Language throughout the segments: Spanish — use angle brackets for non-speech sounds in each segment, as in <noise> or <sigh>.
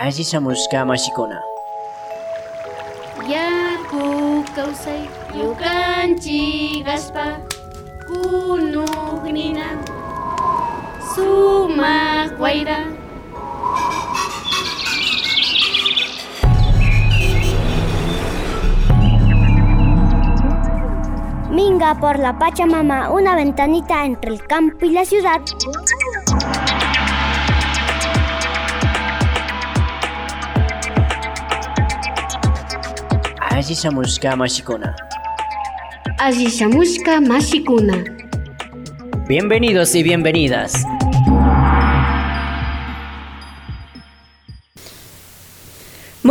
Asishamushka mashikuna. Yaku kawsay yukanchik aspa kunugnina sumaq wayra Minga por la Pachamama, una ventanita entre el campo y la ciudad. Asishamushka mashikuna. Asishamushka mashikuna Bienvenidos y bienvenidas.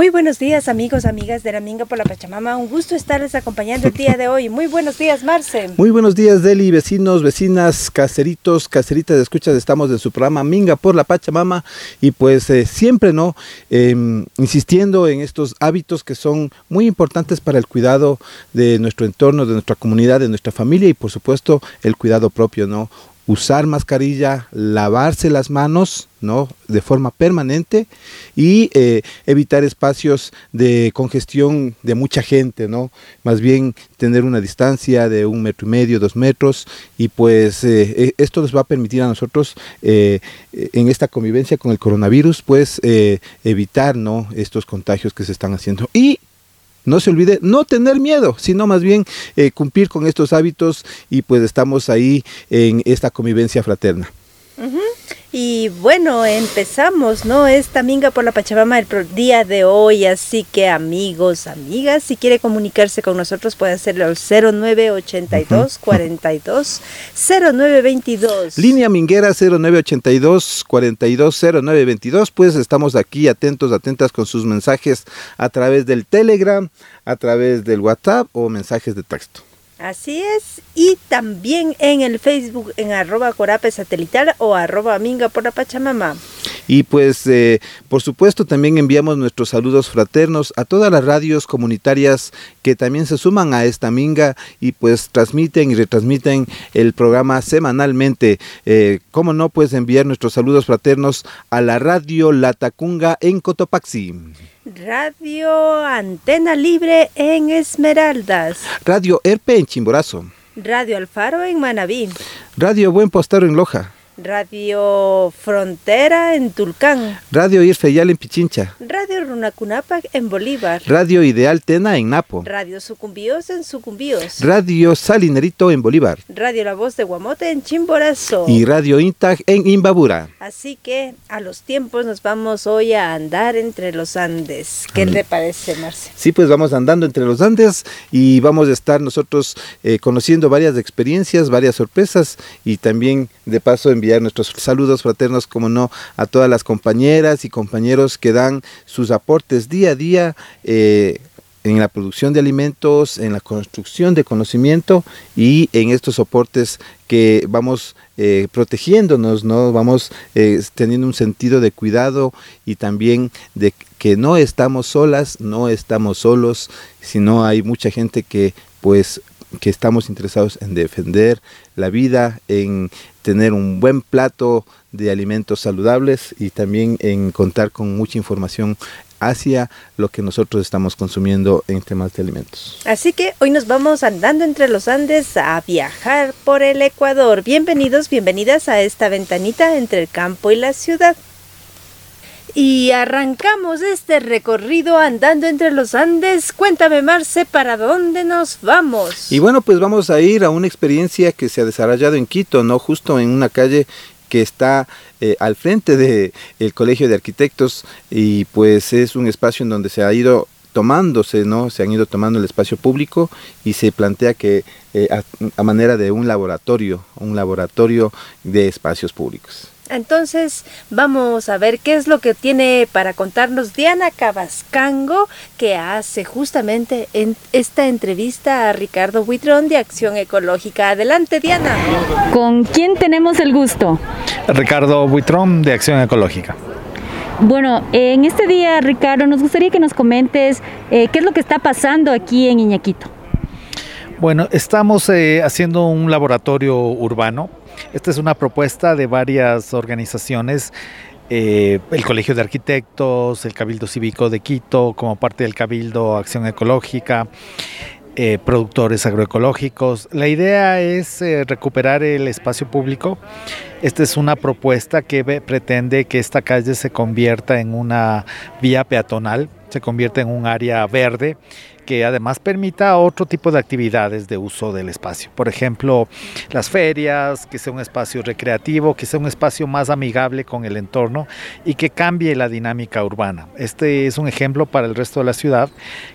Muy buenos días amigos, amigas de la Minga por la Pachamama. Un gusto estarles acompañando el día de hoy. Muy buenos días, Marce. Muy buenos días, Deli, vecinos, vecinas, caseritos, caseritas de escuchas. Estamos en su programa Minga por la Pachamama y pues eh, siempre, ¿no? Eh, insistiendo en estos hábitos que son muy importantes para el cuidado de nuestro entorno, de nuestra comunidad, de nuestra familia y por supuesto el cuidado propio, ¿no? Usar mascarilla, lavarse las manos, ¿no? De forma permanente y eh, evitar espacios de congestión de mucha gente, ¿no? Más bien tener una distancia de un metro y medio, dos metros y pues eh, eh, esto nos va a permitir a nosotros en esta convivencia con el coronavirus pues evitar, ¿no? Estos contagios que se están haciendo y no se olvide no tener miedo, sino más bien eh, cumplir con estos hábitos y pues estamos ahí en esta convivencia fraterna. Y bueno, empezamos, ¿no? Esta Minga por la Pachamama el día de hoy. Así que amigos, amigas, si quiere comunicarse con nosotros puede hacerlo al 0982 42 0922. Línea Minguera 0982 420922, pues estamos aquí atentos, atentas con sus mensajes a través del Telegram, a través del WhatsApp o mensajes de texto. Así es. Y también en el Facebook en arroba corape satelital o arroba minga por la Pachamama. Y pues, eh, por supuesto, también enviamos nuestros saludos fraternos a todas las radios comunitarias que también se suman a esta minga y pues transmiten y retransmiten el programa semanalmente. Eh, ¿Cómo no? Pues enviar nuestros saludos fraternos a la radio La Tacunga en Cotopaxi. Radio Antena Libre en Esmeraldas. Radio Erpe en Chimborazo. Radio Alfaro en Manabí. Radio Buen Postero en Loja. Radio Frontera en Tulcán. Radio Irfeyal en Pichincha. Radio Runacunapac en Bolívar. Radio Ideal Tena en Napo. Radio Sucumbíos en Sucumbíos. Radio Salinerito en Bolívar. Radio La Voz de Guamote en Chimborazo. Y Radio Intag en Imbabura. Así que a los tiempos nos vamos hoy a andar entre los Andes. ¿Qué le parece, Marce? Sí, pues vamos andando entre los Andes y vamos a estar nosotros eh, conociendo varias experiencias, varias sorpresas y también de paso enviar nuestros saludos fraternos, como no, a todas las compañeras y compañeros que dan sus aportes día a día. eh, en la producción de alimentos, en la construcción de conocimiento y en estos soportes que vamos eh, protegiéndonos, ¿no? Vamos eh, teniendo un sentido de cuidado y también de que no estamos solas, no estamos solos, sino hay mucha gente que pues que estamos interesados en defender la vida, en tener un buen plato de alimentos saludables y también en contar con mucha información hacia lo que nosotros estamos consumiendo en temas de alimentos. Así que hoy nos vamos andando entre los Andes a viajar por el Ecuador. Bienvenidos, bienvenidas a esta ventanita entre el campo y la ciudad. Y arrancamos este recorrido andando entre los Andes. Cuéntame, Marce, ¿para dónde nos vamos? Y bueno, pues vamos a ir a una experiencia que se ha desarrollado en Quito, ¿no? Justo en una calle que está eh, al frente del Colegio de Arquitectos y pues es un espacio en donde se ha ido tomándose, ¿no? Se han ido tomando el espacio público y se plantea que eh, a, a manera de un laboratorio, un laboratorio de espacios públicos. Entonces vamos a ver qué es lo que tiene para contarnos Diana Cabascango, que hace justamente en esta entrevista a Ricardo Huitrón de Acción Ecológica. Adelante, Diana. ¿Con quién tenemos el gusto? Ricardo Buitrón de Acción Ecológica. Bueno, en este día, Ricardo, nos gustaría que nos comentes eh, qué es lo que está pasando aquí en Iñaquito. Bueno, estamos eh, haciendo un laboratorio urbano. Esta es una propuesta de varias organizaciones eh, el Colegio de Arquitectos, el Cabildo Cívico de Quito, como parte del Cabildo Acción Ecológica, eh, productores agroecológicos. La idea es eh, recuperar el espacio público. Esta es una propuesta que pretende que esta calle se convierta en una vía peatonal, se convierta en un área verde que además permita otro tipo de actividades de uso del espacio. Por ejemplo, las ferias, que sea un espacio recreativo, que sea un espacio más amigable con el entorno y que cambie la dinámica urbana. Este es un ejemplo para el resto de la ciudad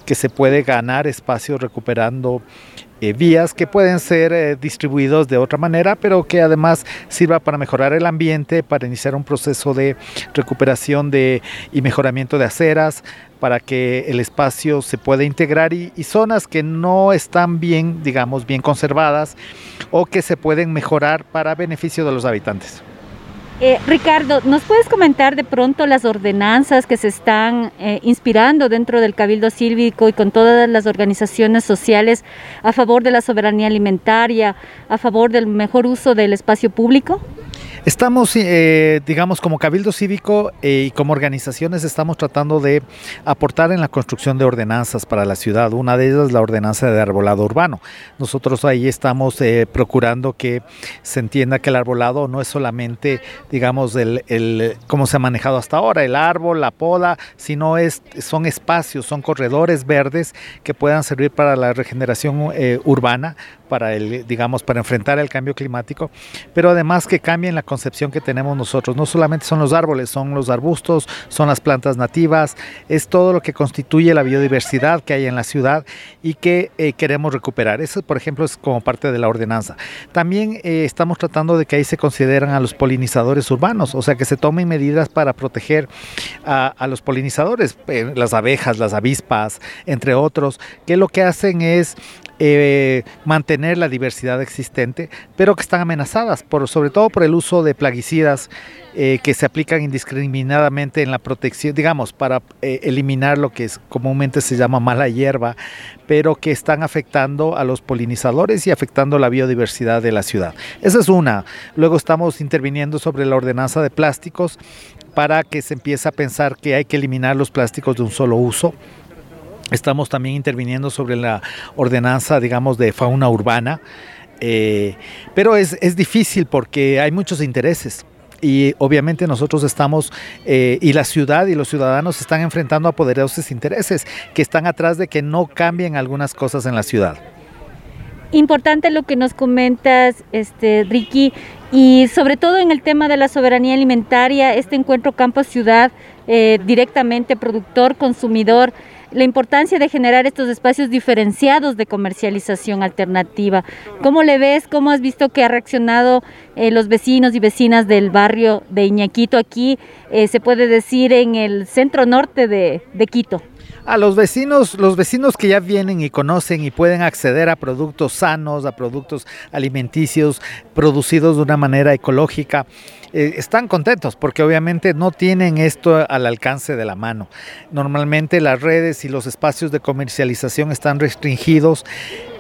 que se puede ganar espacio recuperando eh, vías que pueden ser eh, distribuidos de otra manera, pero que además sirva para mejorar el ambiente, para iniciar un proceso de recuperación de, y mejoramiento de aceras, para que el espacio se pueda integrar y, y, zonas que no están bien, digamos, bien conservadas o que se pueden mejorar para beneficio de los habitantes. Eh, Ricardo, ¿nos puedes comentar de pronto las ordenanzas que se están eh, inspirando dentro del Cabildo Cívico y con todas las organizaciones sociales a favor de la soberanía alimentaria, a favor del mejor uso del espacio público? Estamos, eh, digamos, como Cabildo Cívico eh, y como organizaciones estamos tratando de aportar en la construcción de ordenanzas para la ciudad. Una de ellas es la ordenanza de arbolado urbano. Nosotros ahí estamos eh, procurando que se entienda que el arbolado no es solamente, digamos, el, el, cómo se ha manejado hasta ahora, el árbol, la poda, sino es, son espacios, son corredores verdes que puedan servir para la regeneración urbana, para el, digamos, para enfrentar el cambio climático, pero además que cambien la concepción que tenemos nosotros. No solamente son los árboles, son los arbustos, son las plantas nativas, es todo lo que constituye la biodiversidad que hay en la ciudad y que eh, queremos recuperar. Eso, por ejemplo, es como parte de la ordenanza. También eh, estamos tratando de que ahí se consideran a los polinizadores urbanos, o sea, que se tomen medidas para proteger a, los polinizadores, eh, las abejas, las avispas, entre otros, que lo que hacen es eh, mantener la diversidad existente, pero que están amenazadas, por, sobre todo por el uso de plaguicidas eh, que se aplican indiscriminadamente en la protección, digamos, para eh, eliminar lo que es, comúnmente se llama mala hierba, pero que están afectando a los polinizadores y afectando la biodiversidad de la ciudad. Esa es una. Luego estamos interviniendo sobre la ordenanza de plásticos para que se empiece a pensar que hay que eliminar los plásticos de un solo uso Estamos también interviniendo sobre la ordenanza, digamos, de fauna urbana, eh, pero es, es, difícil porque hay muchos intereses. Y obviamente nosotros estamos, eh, y la ciudad y los ciudadanos están enfrentando a poderosos intereses que están atrás de que no cambien algunas cosas en la ciudad. Importante lo que nos comentas, este, Ricky, y sobre todo en el tema de la soberanía alimentaria, este encuentro campo-ciudad, eh, directamente productor-consumidor la importancia de generar estos espacios diferenciados de comercialización alternativa. ¿Cómo le ves? ¿Cómo has visto que ha reaccionado eh, los vecinos y vecinas del barrio de Iñaquito aquí, eh, se puede decir, en el centro norte de, de Quito? a los vecinos, los vecinos que ya vienen y conocen y pueden acceder a productos sanos, a productos alimenticios producidos de una manera ecológica, eh, están contentos porque obviamente no tienen esto al alcance de la mano. Normalmente las redes y los espacios de comercialización están restringidos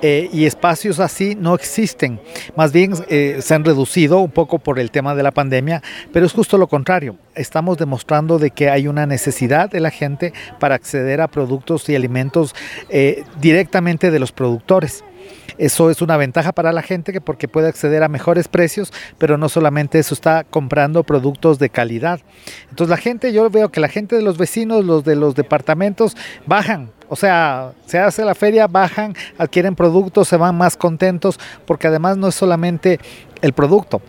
eh, y espacios así no existen. Más bien eh, se han reducido un poco por el tema de la pandemia, pero es justo lo contrario. Estamos demostrando de que hay una necesidad de la gente para acceder a productos y alimentos directamente de los productores. Eso es una ventaja para la gente porque puede acceder a mejores precios, pero no solamente eso, está comprando productos de calidad. Entonces la gente, yo veo que la gente de los vecinos, los de los departamentos, bajan o sea, se hace la feria, bajan, adquieren productos, se van más contentos, porque además no es solamente el producto,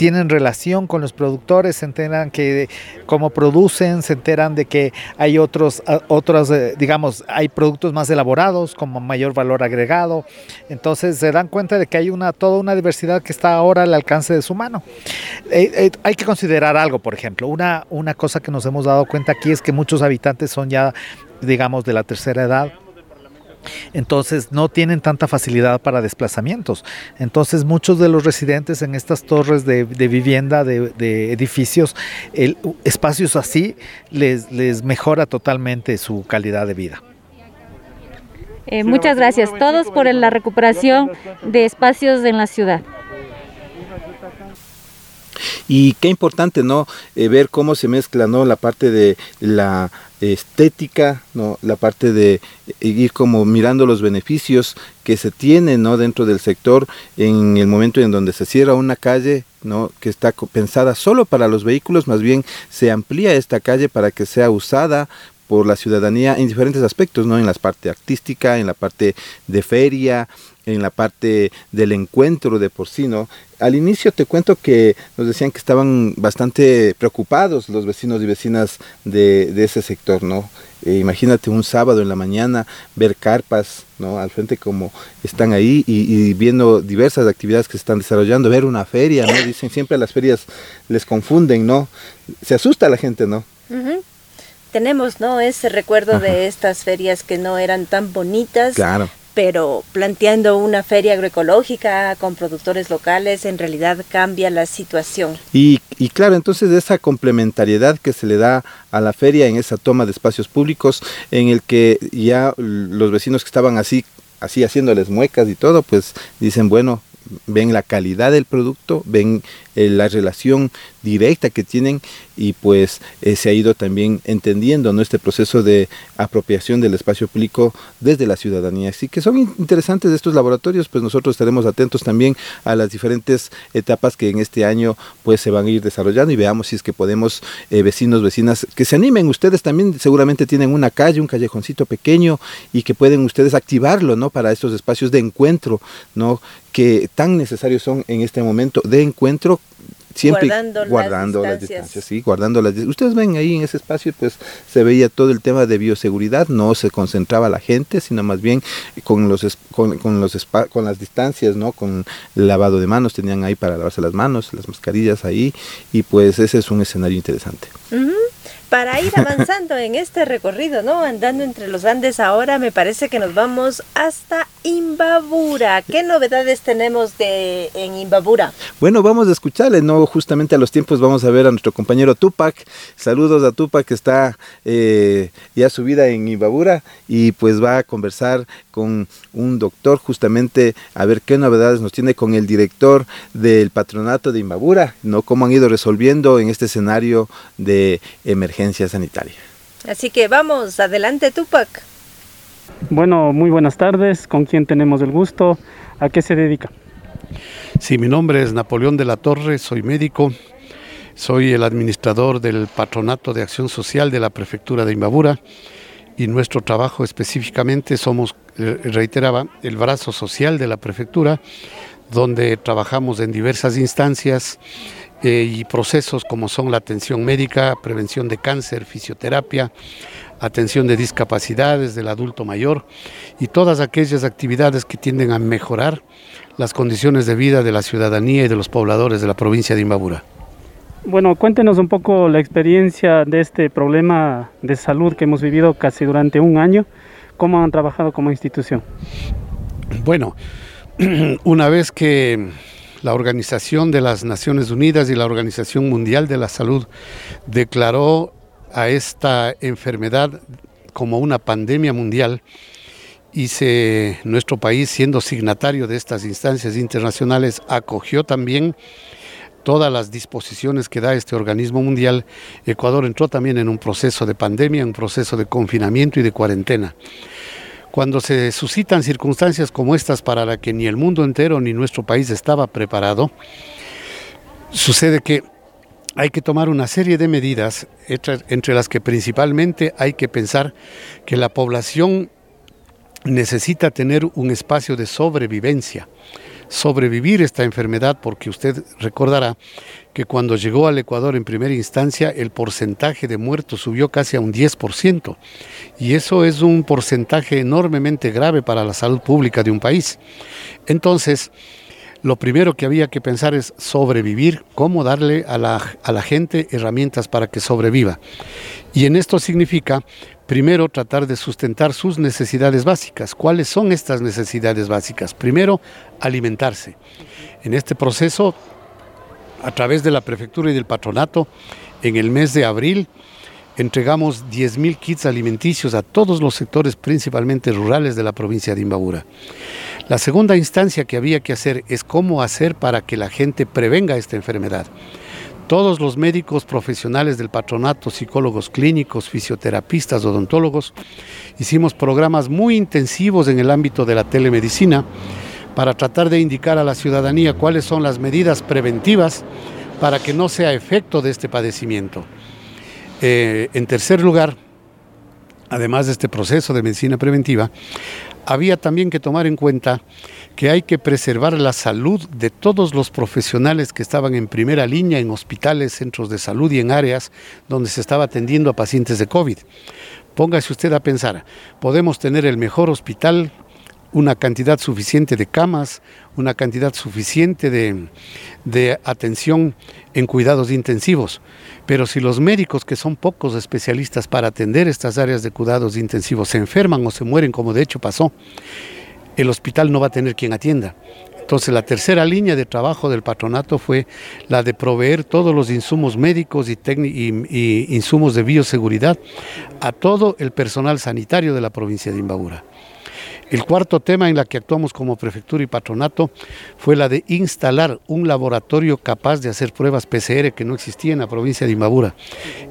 tienen relación con los productores, se enteran que cómo producen, se enteran de que hay otros, otros eh, digamos, hay productos más elaborados con mayor valor agregado. Entonces se dan cuenta de que hay una, toda una diversidad que está ahora al alcance de su mano. Eh, eh, hay que considerar algo, por ejemplo, una, una cosa que nos hemos dado cuenta aquí es que muchos habitantes son ya, digamos, de la tercera edad entonces no tienen tanta facilidad para desplazamientos. Entonces muchos de los residentes en estas torres de, vivienda, de, edificios, espacios así les, les mejora totalmente su calidad de vida. Eh, muchas gracias todos por la recuperación de espacios en la ciudad. Y qué importante, ¿no? Eh, ver cómo se mezcla, ¿no? La parte de la estética, ¿no? La parte de ir como mirando los beneficios que se tienen, ¿no? Dentro del sector en el momento en donde se cierra una calle, ¿no? Que está pensada solo para los vehículos, más bien se amplía esta calle para que sea usada por la ciudadanía en diferentes aspectos, ¿no? En la parte artística, en la parte de feria, en la parte del encuentro de porcino. Al inicio te cuento que nos decían que estaban bastante preocupados los vecinos y vecinas de, ese sector, ¿no? Eh, imagínate un sábado en la mañana ver carpas, ¿no? Al frente como están ahí y, viendo diversas actividades que se están desarrollando, ver una feria, ¿no? Dicen siempre las ferias les confunden, ¿no? Se asusta la gente, ¿no? Tenemos, ¿no? Ese recuerdo de estas ferias que no eran tan bonitas. Claro pero planteando una feria agroecológica con productores locales en realidad cambia la situación. Y, y, claro, entonces esa complementariedad que se le da a la feria en esa toma de espacios públicos, en el que ya los vecinos que estaban así, así haciéndoles muecas y todo, pues dicen, bueno, ven la calidad del producto, ven eh, la relación directa que tienen y pues eh, se ha ido también entendiendo ¿no? este proceso de apropiación del espacio público desde la ciudadanía. Así que son interesantes estos laboratorios, pues nosotros estaremos atentos también a las diferentes etapas que en este año pues se van a ir desarrollando y veamos si es que podemos, eh, vecinos, vecinas, que se animen. Ustedes también seguramente tienen una calle, un callejoncito pequeño y que pueden ustedes activarlo, ¿no? Para estos espacios de encuentro, ¿no? Que tan necesarios son en este momento de encuentro siempre guardando, las, distancias. sí, guardando las Ustedes ven ahí en ese espacio, pues se veía todo el tema de bioseguridad, no se concentraba la gente, sino más bien con los con, los con las distancias, ¿no? Con el lavado de manos tenían ahí para lavarse las manos, las mascarillas ahí y pues ese es un escenario interesante para ir avanzando en este recorrido, ¿no? Andando entre los Andes ahora, me parece que nos vamos hasta Imbabura. ¿Qué novedades tenemos de en Imbabura? Bueno, vamos a escucharle, ¿no? Justamente a los tiempos vamos a ver a nuestro compañero Tupac. Saludos a Tupac que está eh, ya subida en Imbabura y pues va a conversar con un doctor justamente a ver qué novedades nos tiene con el director del patronato de Imbabura, ¿no? Cómo han ido resolviendo en este escenario de emergencia sanitaria. Así que vamos, adelante Tupac. Bueno, muy buenas tardes, ¿con quién tenemos el gusto? ¿A qué se dedica? Sí, mi nombre es Napoleón de la Torre, soy médico, soy el administrador del Patronato de Acción Social de la Prefectura de Imbabura y nuestro trabajo específicamente somos, eh, reiteraba, el brazo social de la Prefectura, donde trabajamos en diversas instancias eh, y procesos como son la atención médica, prevención de cáncer, fisioterapia, atención de discapacidades del adulto mayor y todas aquellas actividades que tienden a mejorar las condiciones de vida de la ciudadanía y de los pobladores de la provincia de Imbabura. Bueno, cuéntenos un poco la experiencia de este problema de salud que hemos vivido casi durante un año. ¿Cómo han trabajado como institución? Bueno, <clears throat> una vez que la Organización de las Naciones Unidas y la Organización Mundial de la Salud declaró a esta enfermedad como una pandemia mundial y nuestro país, siendo signatario de estas instancias internacionales, acogió también todas las disposiciones que da este organismo mundial, Ecuador entró también en un proceso de pandemia, un proceso de confinamiento y de cuarentena. Cuando se suscitan circunstancias como estas para la que ni el mundo entero ni nuestro país estaba preparado, sucede que hay que tomar una serie de medidas, entre las que principalmente hay que pensar que la población necesita tener un espacio de sobrevivencia sobrevivir esta enfermedad, porque usted recordará que cuando llegó al Ecuador en primera instancia el porcentaje de muertos subió casi a un 10%, y eso es un porcentaje enormemente grave para la salud pública de un país. Entonces, lo primero que había que pensar es sobrevivir, cómo darle a la, a la gente herramientas para que sobreviva. Y en esto significa primero tratar de sustentar sus necesidades básicas. ¿Cuáles son estas necesidades básicas? Primero, alimentarse. En este proceso, a través de la prefectura y del patronato, en el mes de abril, entregamos 10.000 kits alimenticios a todos los sectores, principalmente rurales de la provincia de Imbabura. La segunda instancia que había que hacer es cómo hacer para que la gente prevenga esta enfermedad Todos los médicos profesionales del patronato, psicólogos clínicos, fisioterapistas, odontólogos, hicimos programas muy intensivos en el ámbito de la telemedicina para tratar de indicar a la ciudadanía cuáles son las medidas preventivas para que no sea efecto de este padecimiento. Eh, en tercer lugar, además de este proceso de medicina preventiva, había también que tomar en cuenta que hay que preservar la salud de todos los profesionales que estaban en primera línea en hospitales, centros de salud y en áreas donde se estaba atendiendo a pacientes de COVID. Póngase usted a pensar, podemos tener el mejor hospital, una cantidad suficiente de camas, una cantidad suficiente de, de, atención en cuidados intensivos. Pero si los médicos, que son pocos especialistas para atender estas áreas de cuidados intensivos, se enferman o se mueren, como de hecho pasó, el hospital no va a tener quien atienda. Entonces la tercera línea de trabajo del patronato fue la de proveer todos los insumos médicos y, insumos de bioseguridad a todo el personal sanitario de la provincia de Imbabura. El cuarto tema en la que actuamos como prefectura y patronato fue la de instalar un laboratorio capaz de hacer pruebas PCR que no existía en la provincia de Imbabura.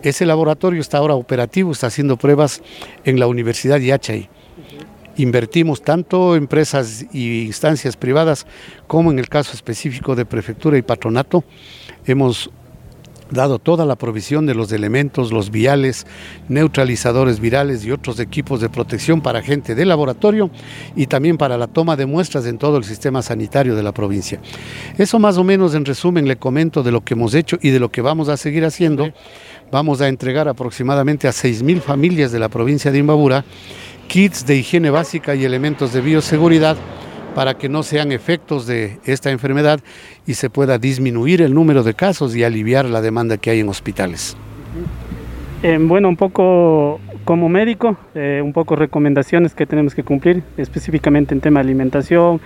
Ese laboratorio está ahora operativo, está haciendo pruebas en la Universidad de Yachay. Invertimos tanto empresas e instancias privadas como en el caso específico de prefectura y patronato. Hemos dado toda la provisión de los elementos, los viales, neutralizadores virales y otros equipos de protección para gente de laboratorio y también para la toma de muestras en todo el sistema sanitario de la provincia. Eso más o menos en resumen le comento de lo que hemos hecho y de lo que vamos a seguir haciendo. Vamos a entregar aproximadamente a 6.000 familias de la provincia de Imbabura kits de higiene básica y elementos de bioseguridad para que no sean efectos de esta enfermedad y se pueda disminuir el número de casos y aliviar la demanda que hay en hospitales. Eh, bueno, un poco como médico, eh, un poco recomendaciones que tenemos que cumplir, específicamente en tema de alimentación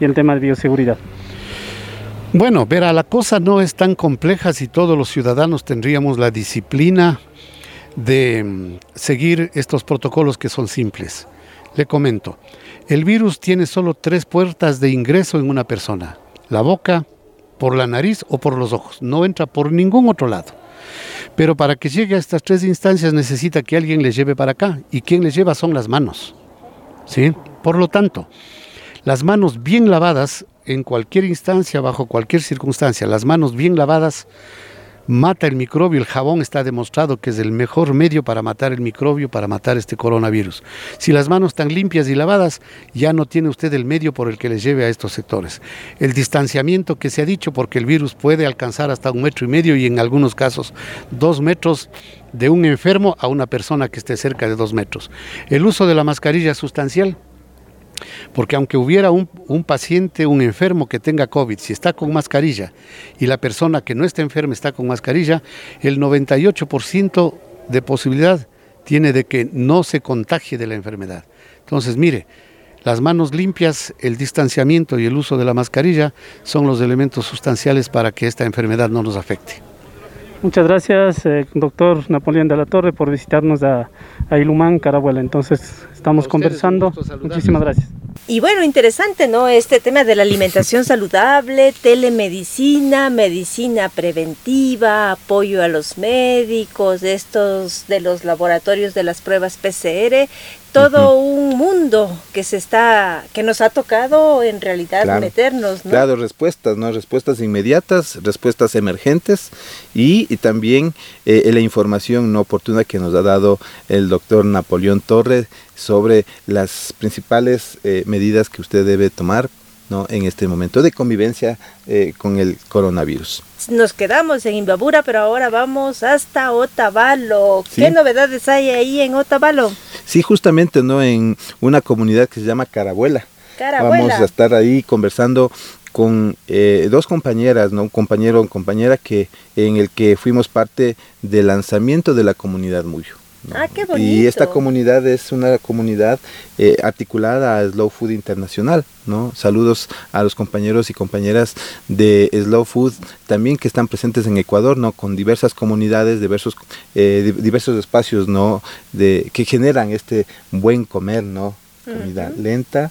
y en tema de bioseguridad. Bueno, verá, la cosa no es tan compleja si todos los ciudadanos tendríamos la disciplina de mm, seguir estos protocolos que son simples. Le comento, el virus tiene solo tres puertas de ingreso en una persona. La boca, por la nariz o por los ojos. No entra por ningún otro lado. Pero para que llegue a estas tres instancias necesita que alguien le lleve para acá. Y quien le lleva son las manos. ¿Sí? Por lo tanto, las manos bien lavadas en cualquier instancia, bajo cualquier circunstancia, las manos bien lavadas mata el microbio. El jabón está demostrado que es el mejor medio para matar el microbio, para matar este coronavirus. Si las manos están limpias y lavadas, ya no tiene usted el medio por el que les lleve a estos sectores. El distanciamiento que se ha dicho, porque el virus puede alcanzar hasta un metro y medio y en algunos casos dos metros de un enfermo a una persona que esté cerca de dos metros. El uso de la mascarilla sustancial porque aunque hubiera un, paciente, un enfermo que tenga COVID, si está con mascarilla y la persona que no está enferma está con mascarilla, el 98% de posibilidad tiene de que no se contagie de la enfermedad. Entonces, mire, las manos limpias, el distanciamiento y el uso de la mascarilla son los elementos sustanciales para que esta enfermedad no nos afecte. Muchas gracias, eh, doctor Napoleón de la Torre, por visitarnos a, a Ilumán, Carabuela. Entonces, estamos conversando. Muchísimas gracias. Y bueno, interesante, ¿no? Este tema de la alimentación <laughs> saludable, telemedicina, medicina preventiva, apoyo a los médicos, estos de los laboratorios de las pruebas PCR, todo un mundo que se está, que nos ha tocado en realidad meternos, ¿no? Claro, respuestas, ¿no? Respuestas inmediatas, respuestas emergentes y, también eh, la información no oportuna que nos ha dado el doctor Napoleón Torres sobre las principales eh, medidas que usted debe tomar ¿no? en este momento de convivencia eh, con el coronavirus. Nos quedamos en Imbabura, pero ahora vamos hasta Otavalo. ¿Qué novedades hay ahí en Otavalo? Sí, justamente ¿no? en una comunidad que se llama Carabuela. Vamos a estar ahí conversando con eh, dos compañeras, ¿no? un compañero o compañera que, en el que fuimos parte del lanzamiento de la comunidad Muyo. Ah, qué bonito. Y esta comunidad es una comunidad eh, articulada a Slow Food Internacional, ¿no? Saludos a los compañeros y compañeras de Slow Food también que están presentes en Ecuador, ¿no? Con diversas comunidades, diversos, eh, diversos espacios, ¿no? De, que generan este buen comer, ¿no? Comida lenta,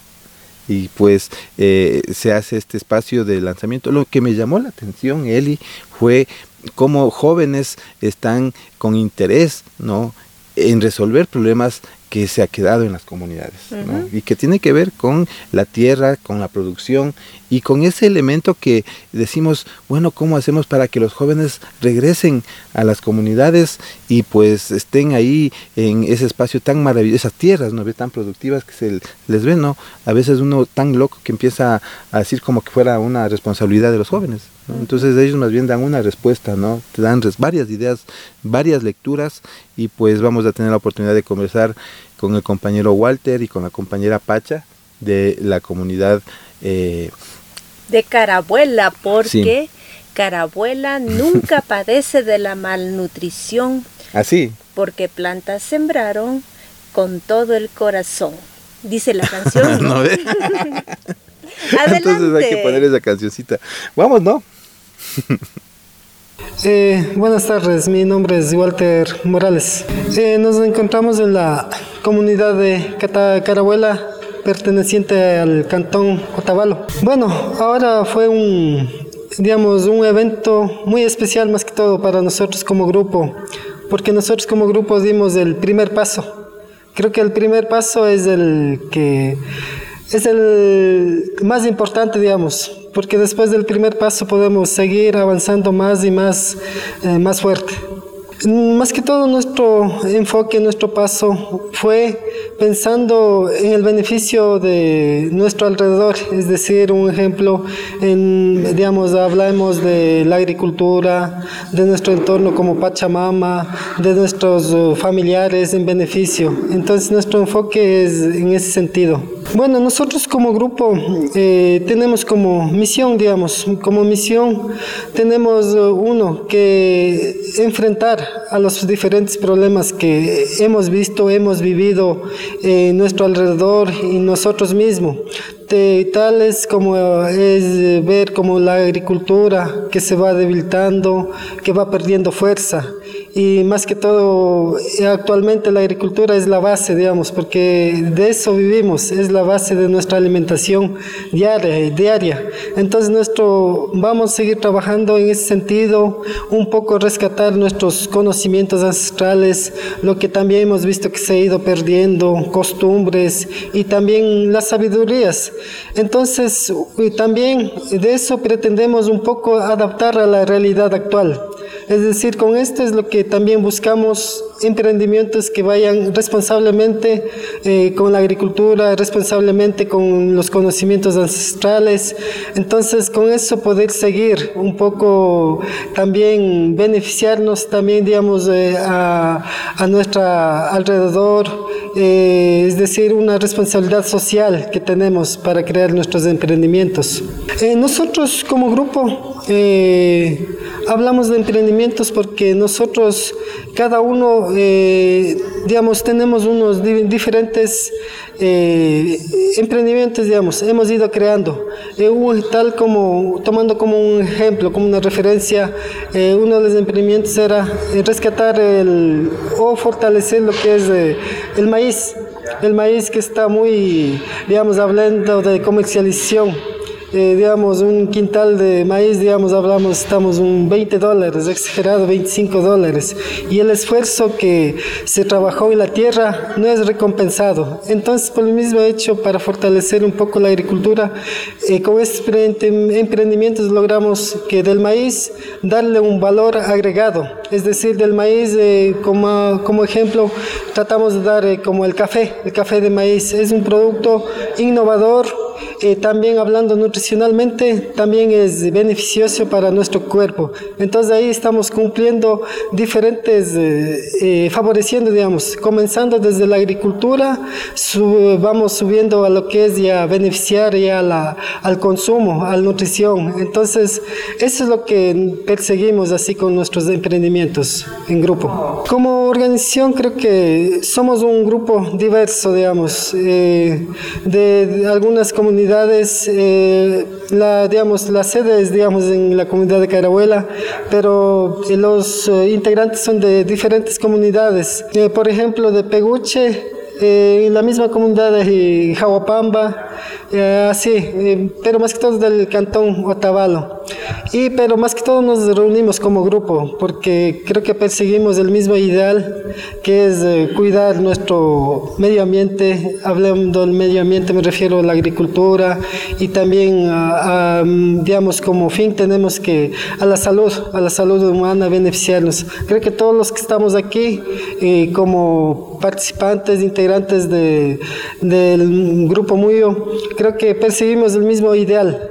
y pues eh, se hace este espacio de lanzamiento. Lo que me llamó la atención, Eli, fue cómo jóvenes están con interés, ¿no? En resolver problemas que se ha quedado en las comunidades ¿no? y que tiene que ver con la tierra, con la producción y con ese elemento que decimos, bueno, ¿cómo hacemos para que los jóvenes regresen a las comunidades y pues estén ahí en ese espacio tan maravilloso, esas tierras, ¿no? tan productivas que se les ven, ¿no? A veces uno tan loco que empieza a decir como que fuera una responsabilidad de los jóvenes. Entonces ellos más bien dan una respuesta, ¿no? Te dan varias ideas, varias lecturas y pues vamos a tener la oportunidad de conversar con el compañero Walter y con la compañera Pacha de la comunidad eh, de Carabuela, porque Carabuela nunca <laughs> padece de la malnutrición. Así. Porque plantas sembraron con todo el corazón. Dice la canción. <laughs> ¿no? <laughs> Entonces hay que poner esa cancioncita. Vamos, ¿no? <laughs> Eh, buenas tardes, mi nombre es Walter Morales. Eh, nos encontramos en la comunidad de Carabuela, perteneciente al cantón Otavalo. Bueno, ahora fue un, digamos, un evento muy especial más que todo para nosotros como grupo, porque nosotros como grupo dimos el primer paso. Creo que el primer paso es el que es el más importante, digamos, porque después del primer paso podemos seguir avanzando más y más, eh, más fuerte. Más que todo nuestro enfoque, nuestro paso fue pensando en el beneficio de nuestro alrededor, es decir, un ejemplo, en, digamos, hablamos de la agricultura, de nuestro entorno como Pachamama, de nuestros uh, familiares en beneficio. Entonces nuestro enfoque es en ese sentido. Bueno, nosotros como grupo eh, tenemos como misión, digamos, como misión tenemos uh, uno, que enfrentar a los diferentes problemas que hemos visto, hemos vivido en nuestro alrededor y nosotros mismos. Tales como es ver como la agricultura que se va debilitando, que va perdiendo fuerza y más que todo actualmente la agricultura es la base, digamos, porque de eso vivimos, es la base de nuestra alimentación diaria. diaria. Entonces nuestro, vamos a seguir trabajando en ese sentido, un poco rescatar nuestros conocimientos ancestrales, lo que también hemos visto que se ha ido perdiendo, costumbres y también las sabidurías. Entonces también de eso pretendemos un poco adaptar a la realidad actual. Es decir, con esto es lo que también buscamos emprendimientos que vayan responsablemente eh, con la agricultura, responsablemente con los conocimientos ancestrales. Entonces, con eso poder seguir un poco también beneficiarnos también, digamos, eh, a, a nuestro alrededor, eh, es decir, una responsabilidad social que tenemos para crear nuestros emprendimientos. nosotros como grupo hablamos de porque nosotros, cada uno, eh, digamos, tenemos unos diferentes eh, emprendimientos, digamos, hemos ido creando. Eh, tal como, tomando como un ejemplo, como una referencia, uno de los emprendimientos era rescatar el, o fortalecer lo que es el maíz. El maíz que está muy, digamos, hablando de comercialización eh, digamos, un quintal de maíz, digamos, hablamos, estamos un 20 dólares, exagerado 25 dólares, y el esfuerzo que se trabajó en la tierra no es recompensado. Entonces, por el mismo hecho, para fortalecer un poco la agricultura, eh, con estos emprendimientos logramos que del maíz darle un valor agregado, es decir, del maíz, eh, como, como ejemplo, tratamos de dar como el café, el café de maíz, es un producto innovador, eh, también hablando nutricionalmente, también es beneficioso para nuestro cuerpo. Entonces ahí estamos cumpliendo diferentes, eh, eh, favoreciendo, digamos, comenzando desde la agricultura, vamos subiendo a lo que es ya beneficiar ya la, al consumo, a la nutrición. Entonces eso es lo que perseguimos así con nuestros emprendimientos en grupo. Como organización creo que somos un grupo diverso, digamos, de, de algunas comunidades comunidades, eh, la, digamos, la sede es digamos, en la comunidad de Carabuela, pero los eh, integrantes son de diferentes comunidades. Eh, por ejemplo, de Peguche, eh, en la misma comunidad de Jawapamba, eh, así, eh, pero más que todo del cantón Otavalo. Y pero más que todo nos reunimos como grupo, porque creo que perseguimos el mismo ideal, que es eh, cuidar nuestro medio ambiente. Hablando del medio ambiente, me refiero a la agricultura y también, a, a, digamos, como fin tenemos que a la salud, a la salud humana beneficiarnos. Creo que todos los que estamos aquí, eh, como participantes, integrantes de, del grupo Muyo, creo que perseguimos el mismo ideal.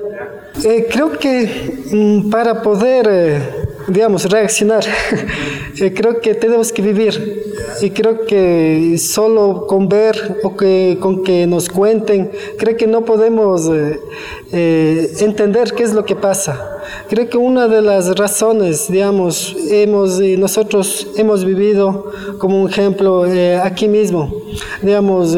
Eh, creo que mm, para poder, eh, digamos, reaccionar, <laughs> eh, creo que tenemos que vivir. Y creo que solo con ver o que con que nos cuenten, creo que no podemos eh, eh, entender qué es lo que pasa. Creo que una de las razones, digamos, hemos, nosotros hemos vivido como un ejemplo aquí mismo, digamos,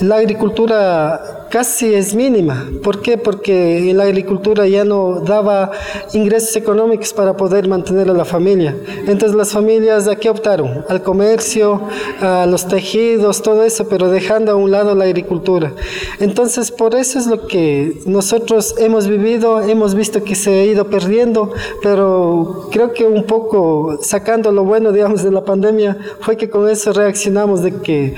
la agricultura casi es mínima. ¿Por qué? Porque la agricultura ya no daba ingresos económicos para poder mantener a la familia. Entonces las familias aquí optaron al comercio, a los tejidos, todo eso, pero dejando a un lado la agricultura. Entonces por eso es lo que nosotros hemos vivido, hemos visto que se ha ido perdiendo, pero creo que un poco sacando lo bueno, digamos, de la pandemia, fue que con eso reaccionamos de que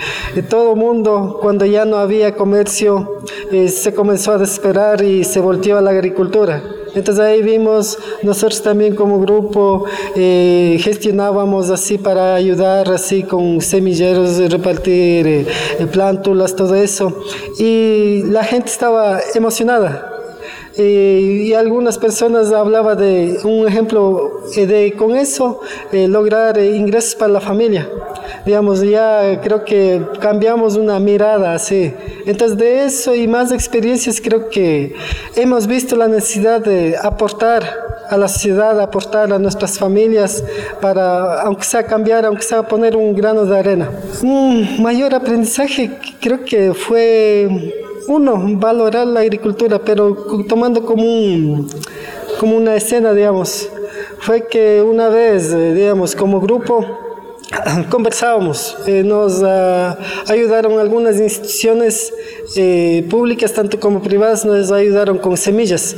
todo mundo, cuando ya no había comercio, eh, se comenzó a desesperar y se volteó a la agricultura. Entonces ahí vimos, nosotros también como grupo eh, gestionábamos así para ayudar, así con semilleros, repartir eh, plántulas, todo eso. Y la gente estaba emocionada. Eh, y algunas personas hablaban de un ejemplo de con eso lograr ingresos para la familia digamos, ya creo que cambiamos una mirada así. Entonces, de eso y más experiencias, creo que hemos visto la necesidad de aportar a la sociedad, aportar a nuestras familias para, aunque sea cambiar, aunque sea poner un grano de arena. Un mayor aprendizaje creo que fue, uno, valorar la agricultura, pero tomando como, un, como una escena, digamos. Fue que una vez, eh, digamos, como grupo, <coughs> conversábamos, eh, nos uh, ayudaron algunas instituciones eh, públicas, tanto como privadas, nos ayudaron con semillas.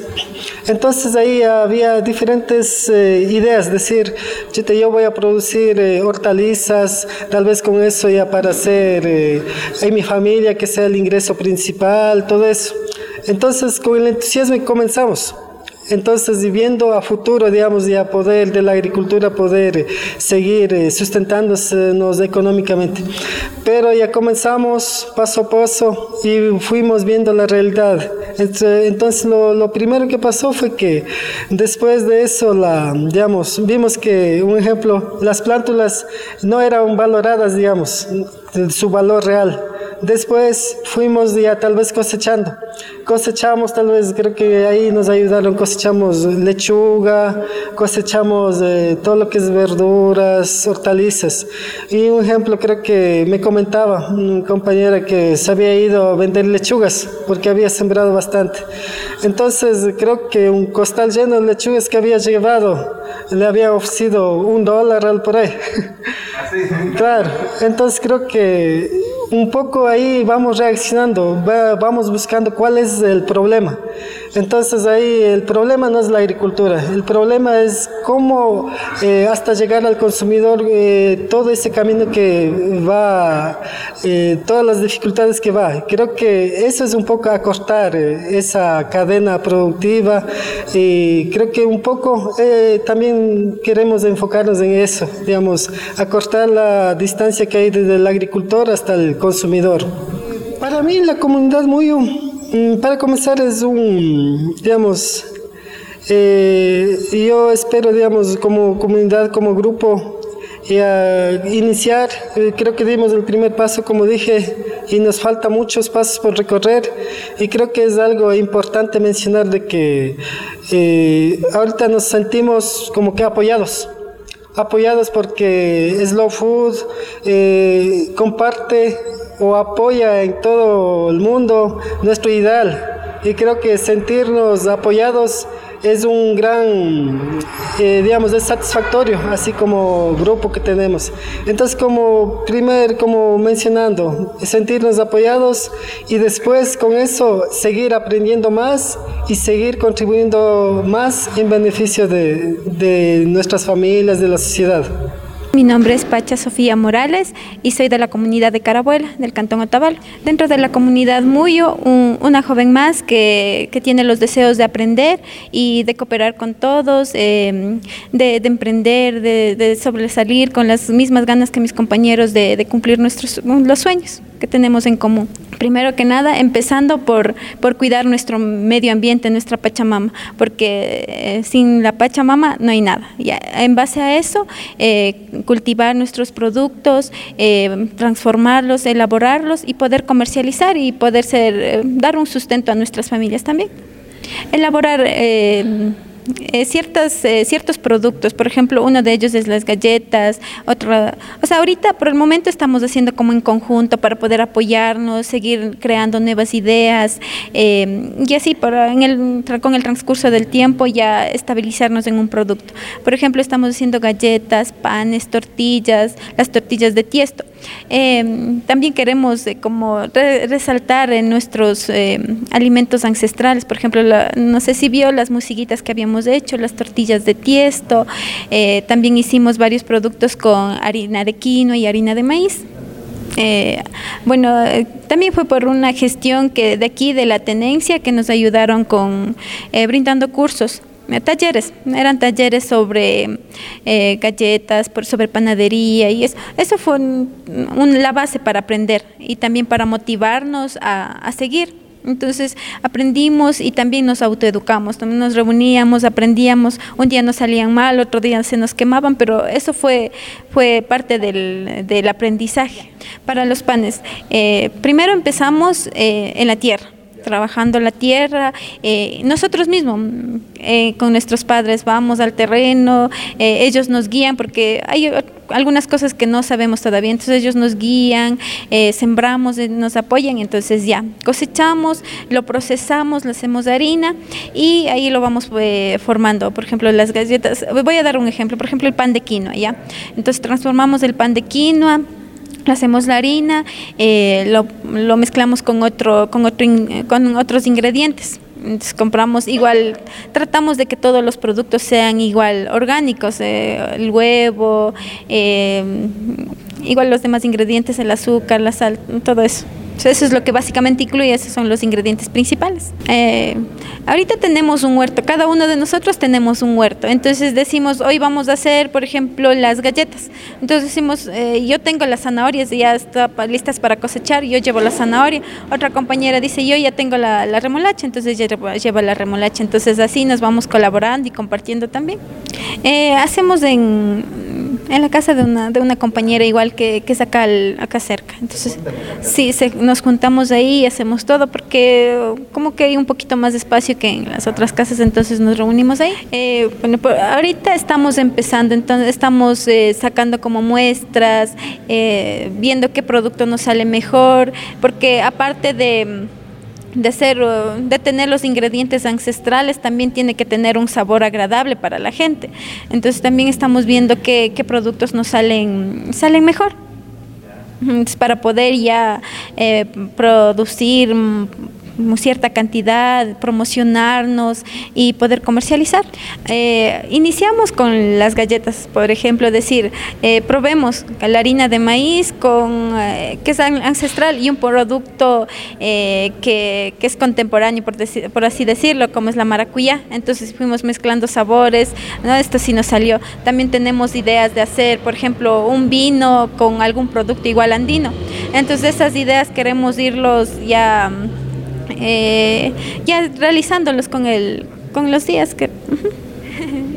Entonces ahí había diferentes eh, ideas, decir, yo voy a producir hortalizas, tal vez con eso ya para hacer en mi familia que sea el ingreso principal, todo eso. Entonces con el entusiasmo comenzamos. Entonces, viviendo a futuro, digamos, ya poder de la agricultura, poder seguir eh, sustentándose económicamente. Pero ya comenzamos paso a paso y fuimos viendo la realidad. Entonces, lo, lo primero que pasó fue que después de eso, la, digamos, vimos que, un ejemplo, las plántulas no eran valoradas, digamos, su valor real. Después fuimos ya tal vez cosechando. Cosechamos, tal vez creo que ahí nos ayudaron, cosechamos lechuga, cosechamos eh, todo lo que es verduras, hortalizas. Y un ejemplo creo que me comentaba una compañera que se había ido a vender lechugas porque había sembrado bastante. Entonces creo que un costal lleno de lechugas que había llevado le había ofrecido un dólar al por ahí. <laughs> claro, entonces creo que un poco ahí vamos reaccionando, vamos buscando cuál es el problema. Entonces ahí el problema no es la agricultura, el problema es cómo eh, hasta llegar al consumidor eh, todo ese camino que va, eh, todas las dificultades que va. Creo que eso es un poco acortar esa cadena productiva y creo que un poco también queremos enfocarnos en eso, digamos, acortar la distancia que hay desde el agricultor hasta el consumidor. Para mí la comunidad muy para comenzar es un, digamos, eh, yo espero, digamos, como comunidad, como grupo, iniciar, eh, creo que dimos el primer paso, como dije, y nos falta muchos pasos por recorrer, y creo que es algo importante mencionar de que eh, ahorita nos sentimos como que apoyados apoyados porque Slow Food comparte o apoya en todo el mundo nuestro ideal. Y creo que sentirnos apoyados es un gran, eh, digamos, es satisfactorio, así como grupo que tenemos. Entonces, como primer, como mencionando, sentirnos apoyados y después con eso seguir aprendiendo más y seguir contribuyendo más en beneficio de, de nuestras familias, de la sociedad. Mi nombre es Pacha Sofía Morales y soy de la comunidad de Carabuela, del Cantón Otavalo. Dentro de la comunidad Muyo, una joven más que, tiene los deseos de aprender y de cooperar con todos, em, de, emprender, de, sobresalir con las mismas ganas que mis compañeros de, cumplir nuestros los sueños que tenemos en común. Primero que nada, empezando por, por cuidar nuestro medio ambiente, nuestra Pachamama, porque eh, sin la Pachamama no hay nada. Y en base a eso, eh, cultivar nuestros productos, eh, transformarlos, elaborarlos y poder comercializar y poder ser, dar un sustento a nuestras familias también. Elaborar eh, ciertos, eh, ciertos productos, por ejemplo, uno de ellos es las galletas, otro, o sea, ahorita por el momento estamos haciendo como en conjunto para poder apoyarnos, seguir creando nuevas ideas eh, y así para en el, con el transcurso del tiempo ya estabilizarnos en un producto. Por ejemplo, estamos haciendo galletas, panes, tortillas, las tortillas de tiesto. También queremos como resaltar en nuestros alimentos ancestrales, por ejemplo, no sé si vio las musiquitas que habíamos hecho, las tortillas de tiesto, eh, también hicimos varios productos con harina de quinoa y harina de maíz. Eh, bueno, eh, también fue por una gestión que de aquí de la tenencia que nos ayudaron con brindando cursos talleres, eran talleres sobre galletas, sobre panadería y eso, eso fue la base para aprender y también para motivarnos a seguir. Entonces aprendimos y también nos autoeducamos, también nos reuníamos, aprendíamos, un día nos salían mal, otro día se nos quemaban, pero eso fue, fue parte del, del aprendizaje. Para los panes, eh, primero empezamos eh, en la tierra trabajando la tierra, eh, nosotros mismos con nuestros padres vamos al terreno, ellos nos guían porque hay algunas cosas que no sabemos todavía, entonces ellos nos guían, eh, sembramos, eh, nos apoyan, entonces ya cosechamos, lo procesamos, lo hacemos de harina y ahí lo vamos eh, formando. Por ejemplo, las galletas, voy a dar un ejemplo, por ejemplo, el pan de quinoa, ¿ya? Entonces transformamos el pan de quinoa hacemos la harina, lo, lo, mezclamos con, otro, con, otro, con otros ingredientes. Compramos igual, tratamos de que todos los productos sean igual orgánicos, eh, el huevo, eh, igual los demás ingredientes, el azúcar, la sal, todo eso eso es lo que básicamente incluye, esos son los ingredientes principales. Eh, ahorita tenemos un huerto, cada uno de nosotros tenemos un huerto, entonces decimos, hoy vamos a hacer, por ejemplo, las galletas. Entonces decimos, eh, yo tengo las zanahorias, ya están listas para cosechar, yo llevo la zanahoria. Otra compañera dice, yo ya tengo la, remolacha, entonces ella lleva la remolacha. Entonces así nos vamos colaborando y compartiendo también. Eh, hacemos en, en la casa de una, de una compañera igual que, que es acá, acá cerca. Entonces, sí, se, nos juntamos ahí y hacemos todo porque como que hay un poquito más de espacio que en las otras casas, entonces nos reunimos ahí. Eh, bueno, pues, ahorita estamos empezando, entonces estamos eh, sacando como muestras, eh, viendo qué producto nos sale mejor, porque aparte de de ser de tener los ingredientes ancestrales también tiene que tener un sabor agradable para la gente. Entonces también estamos viendo qué, qué productos nos salen salen mejor. Para poder ya eh, producir cierta cantidad, promocionarnos y poder comercializar. Eh, iniciamos con las galletas, por ejemplo, decir, eh, probemos la harina de maíz con eh, que es ancestral y un producto que, es contemporáneo, por, por, así decirlo, como es la maracuyá. Entonces fuimos mezclando sabores, ¿no? esto sí nos salió. También tenemos ideas de hacer, por ejemplo, un vino con algún producto igual andino. Entonces esas ideas queremos irlos ya eh, ya realizándolos con, el, con los días que... <laughs>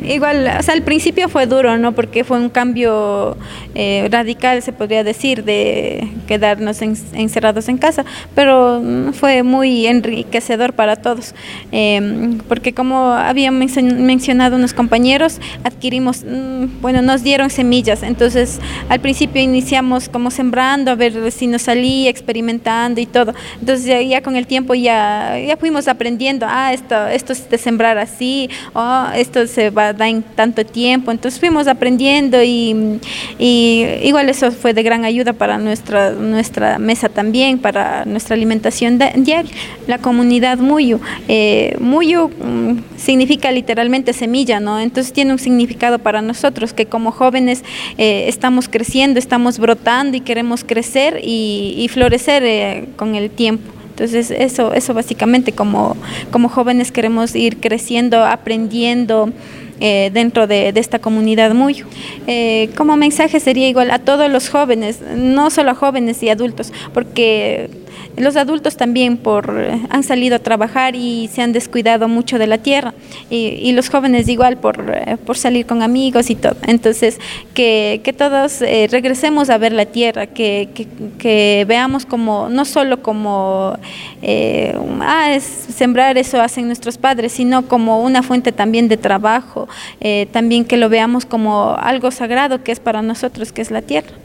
igual, o al principio fue duro, ¿no? Porque fue un cambio eh, radical, se podría decir, de quedarnos encerrados en casa, pero mm, fue muy enriquecedor para todos, em, porque como habían mencionado unos compañeros, adquirimos, mm, bueno, nos dieron semillas, entonces al principio iniciamos como sembrando, a ver si nos salía, experimentando y todo, entonces ya, con el tiempo ya, ya fuimos aprendiendo, ah, esto, esto es de sembrar así, o esto se va dar en tanto tiempo, entonces fuimos aprendiendo y, igual eso fue de gran ayuda para nuestra, nuestra mesa también, para nuestra alimentación diaria. La comunidad Muyu, eh, mm, significa literalmente semilla, ¿no? Entonces tiene un significado para nosotros que como jóvenes eh, estamos creciendo, estamos brotando y queremos crecer y, florecer eh, con el tiempo. Entonces eso, eso básicamente como, como jóvenes queremos ir creciendo, aprendiendo. Eh, dentro de, esta comunidad muy. Eh, como mensaje sería igual a todos los jóvenes, no solo a jóvenes y adultos, porque los adultos también por, han salido a trabajar y se han descuidado mucho de la tierra y, los jóvenes igual por, por, salir con amigos y todo. Entonces, que, que todos eh, regresemos a ver la tierra, que, que, veamos como, no solo como, eh, ah, es sembrar eso hacen nuestros padres, sino como una fuente también de trabajo, eh, también que lo veamos como algo sagrado que es para nosotros, que es la tierra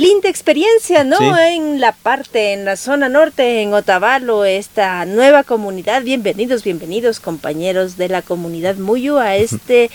linda experiencia, ¿no? En la parte, en la zona norte, en Otavalo, esta nueva comunidad. Bienvenidos, bienvenidos compañeros de la comunidad Muyu a este,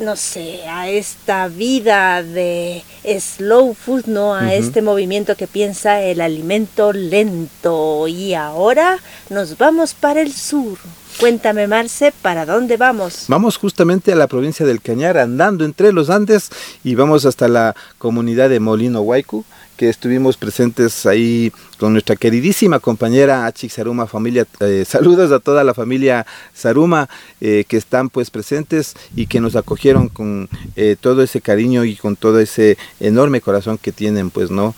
no sé, a esta vida de slow food, ¿no? A este movimiento que piensa el alimento lento. Y ahora nos vamos para el sur. Cuéntame, Marce, ¿para dónde vamos? Vamos justamente a la provincia del Cañar, andando entre los Andes y vamos hasta la comunidad de Molino Huaycu, que estuvimos presentes ahí con nuestra queridísima compañera Achik Saruma familia. Eh, <laughs> saludos a toda la familia Saruma eh, que están pues presentes y que nos acogieron con eh, todo ese cariño y con todo ese enorme corazón que tienen pues no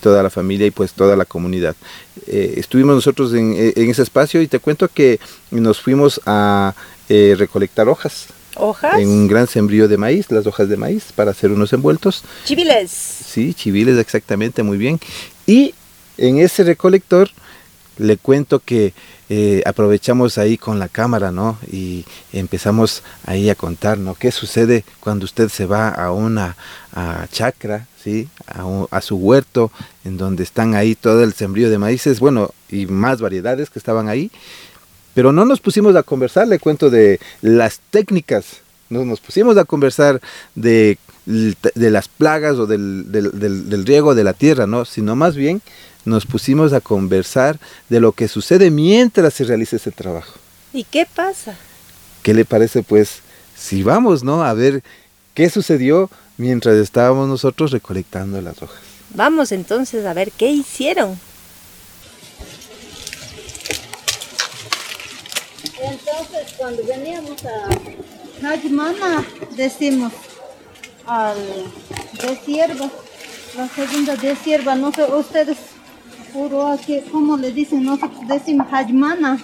toda la familia y pues toda la comunidad. estuvimos nosotros en, en, ese espacio y te cuento que nos fuimos a recolectar hojas ¿Hojas? En un gran sembrío de maíz, las hojas de maíz, para hacer unos envueltos. Chiviles. Sí, chiviles, exactamente, muy bien. Y en ese recolector le cuento que eh, aprovechamos ahí con la cámara, ¿no? Y empezamos ahí a contar, ¿no? ¿Qué sucede cuando usted se va a una chacra, ¿sí? A, a, su huerto, en donde están ahí todo el sembrío de maíces, bueno, y más variedades que estaban ahí. Pero no nos pusimos a conversar, le cuento de las técnicas, no nos pusimos a conversar de, de las plagas o del, del, riego de la tierra, ¿no? sino más bien nos pusimos a conversar de lo que sucede mientras se realiza ese trabajo. ¿Y qué pasa? ¿Qué le parece pues si vamos, ¿no? A ver qué sucedió mientras estábamos nosotros recolectando las hojas. Vamos entonces a ver qué hicieron. Entonces, cuando veníamos a Hajmana, decimos al de sierva, la segunda de sierva, no sé, ustedes, puro aquí, ¿cómo le dicen? Nosotros decimos Hajmana.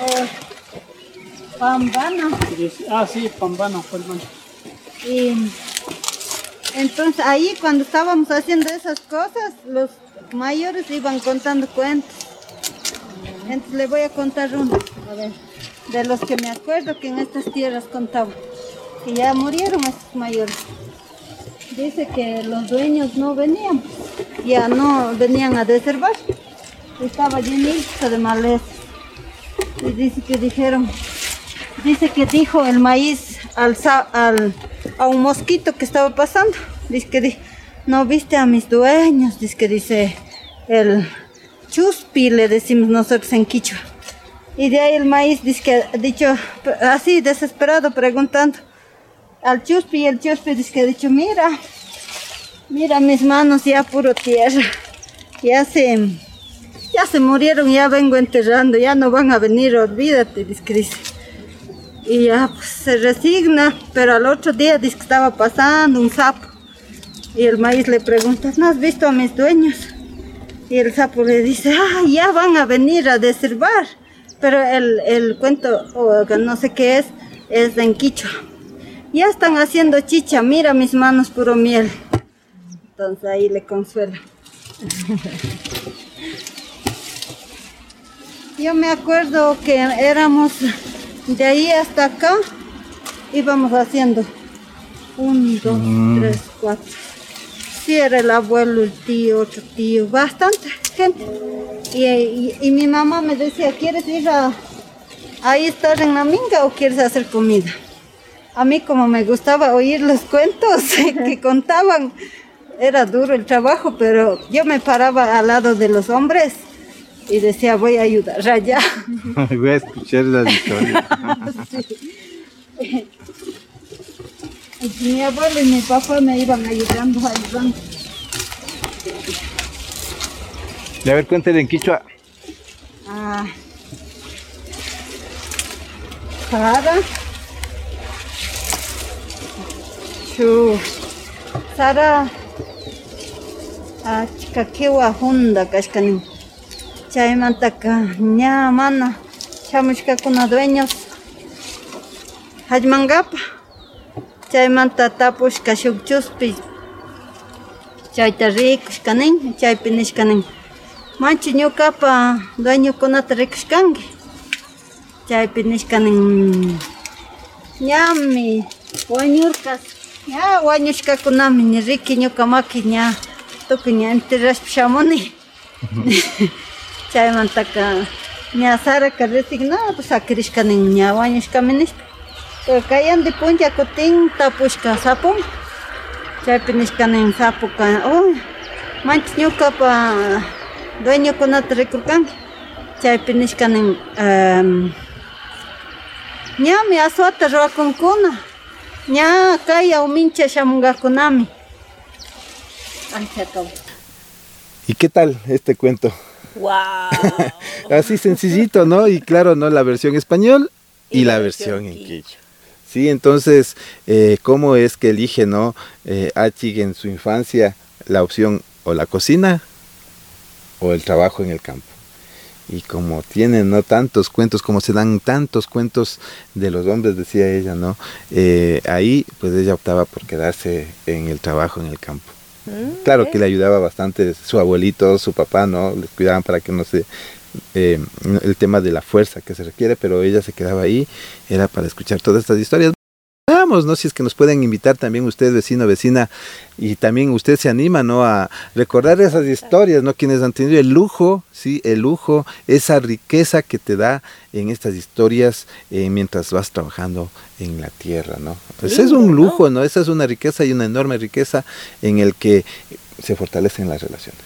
O Pambana. Ah, sí, Pambana, pambana. Y entonces ahí cuando estábamos haciendo esas cosas, los mayores iban contando cuentos. Entonces le voy a contar uno, a ver, de los que me acuerdo que en estas tierras contaba. Que ya murieron estos mayores. Dice que los dueños no venían, ya no venían a deservar. Estaba llenito de maleza. Y dice que dijeron, dice que dijo el maíz al, al, a un mosquito que estaba pasando. Dice que no viste a mis dueños, dice que dice el chuspi le decimos nosotros en Quichua. Y de ahí el maíz dice que dicho así desesperado preguntando al chuspi y el chuspi dice que ha dicho mira, mira mis manos ya puro tierra, ya se, ya se murieron, ya vengo enterrando, ya no van a venir, olvídate, dice. Y ya pues, se resigna, pero al otro día dice que estaba pasando un sapo. Y el maíz le pregunta, ¿no has visto a mis dueños? Y el sapo le dice, ah, ya van a venir a deservar. Pero el, el cuento, o no sé qué es, es de en Quichua. Ya están haciendo chicha, mira mis manos puro miel. Entonces ahí le consuelo. <laughs> Yo me acuerdo que éramos de ahí hasta acá, íbamos haciendo un, dos, Mm. tres, cuatro. Sí, era el abuelo, el tío, otro tío, bastante gente. Y, y- y mi mamá me decía, ¿quieres ir a ahí estar en la minga o quieres hacer comida? A mí como me gustaba oír los cuentos <laughs> que contaban, era duro el trabajo, pero yo me paraba al lado de los hombres y decía, voy a ayudar allá. <laughs> Voy a escuchar las historias. <laughs> Y mi abuelo y mi papá me iban ayudando, ayudando. Y a ver, cuéntale en Quichua. Ah. Sara. Chu. Sara. Ah, chica, qué guajunda, kashkanin. Chaymantaka, ña, mana. Chamushkakuna dueños. Hallmangapa. Chaymanta tapushka shukchuspi. Chayta rikushkanin, chaypi nishkanin. Manchi ñukapa dueñokunata rikushkanki. Chaypi nishkanin ñami wañurkas. Ya wañushkakunami ni riki ñuka maki ña tukuy ña enterrashpa shamuni. Chaymantaka ña saraka resignado sakirishkanin ña wañushkami nishpa. Pero kayandi punlla kutin tapushka sapun. Chaypi nishkanin sapuka. Uy, manchi ñukapa dueñokunata rikurkanki. Chaypi nishkanin um, ñami aswata ruwakunkuna. Ña kay awmincha shamungakunami. Ay, se acabó. ¿Y qué tal este cuento? ¡Wow! <laughs> Así sencillito, ¿no? Y claro, ¿no? La versión español y, la, versión, en quichua. Sí, entonces, eh, ¿cómo es que elige, ¿no? Eh, Achig en su infancia la opción o la cocina o el trabajo en el campo. Y como tienen no tantos cuentos, como se dan tantos cuentos de los hombres, decía ella, ¿no? Eh, ahí pues ella optaba por quedarse en el trabajo en el campo. Claro que le ayudaba bastante su abuelito, su papá, ¿no? Les cuidaban para que no se... eh, el tema de la fuerza que se requiere, pero ella se quedaba ahí, era para escuchar todas estas historias. Vamos, ¿no? Si es que nos pueden invitar también usted, vecino, vecina, y también usted se anima, ¿no? A recordar esas historias, ¿no? Quienes han tenido el lujo, sí, el lujo, esa riqueza que te da en estas historias eh, mientras vas trabajando en la tierra, ¿no? Pues es un lujo, ¿no? Esa es una riqueza y una enorme riqueza en el que se fortalecen las relaciones.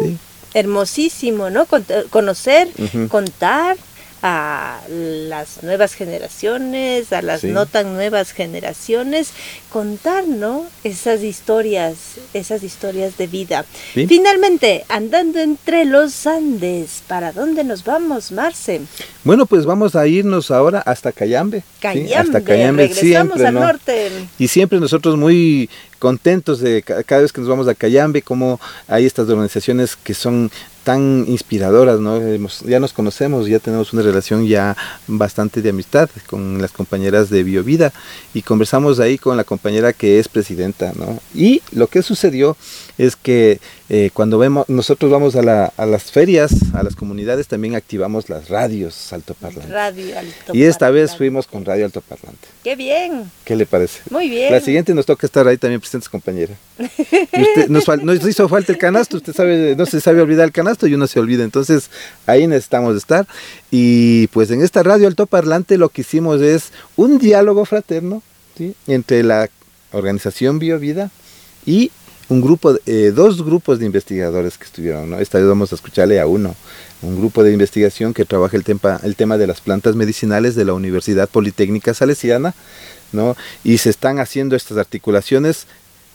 Sí. Hermosísimo, ¿no? Conocer, contar a las nuevas generaciones, a las Sí. no tan nuevas generaciones, contar, ¿no? Esas historias, esas historias de vida. Sí. Finalmente, andando entre los Andes, ¿para dónde nos vamos, Marce? Bueno, pues vamos a irnos ahora hasta Cayambe. ¿sí? Cayambe, hasta Cayambe regresamos siempre, al ¿no? norte. Y siempre nosotros muy contentos de ca- cada vez que nos vamos a Cayambe, como hay estas organizaciones que son tan inspiradoras, ¿no? Ya nos conocemos, ya tenemos una relación ya bastante de amistad con las compañeras de Biovida y conversamos ahí con la compañera que es presidenta, ¿no? Y lo que sucedió es que eh, cuando vemos, nosotros vamos a, la- a las ferias, a las comunidades, también activamos las radios altoparlantes. Radio Alto. Y esta vez fuimos con radio altoparlante. ¡Qué bien! ¿Qué le parece? Muy bien. La siguiente nos toca estar ahí también presentes, compañera. <laughs> Usted, nos, hizo falta el canasto, usted sabe, no se sabe olvidar el canasto y uno se olvida. Entonces, ahí necesitamos estar. Y pues en esta radio altoparlante lo que hicimos es un diálogo fraterno ¿sí? entre la organización Biovida y un grupo, eh, dos grupos de investigadores que estuvieron, ¿no? Esta vez vamos a escucharle a uno, un grupo de investigación que trabaja el tema, el tema de las plantas medicinales de la Universidad Politécnica Salesiana, ¿no? Y se están haciendo estas articulaciones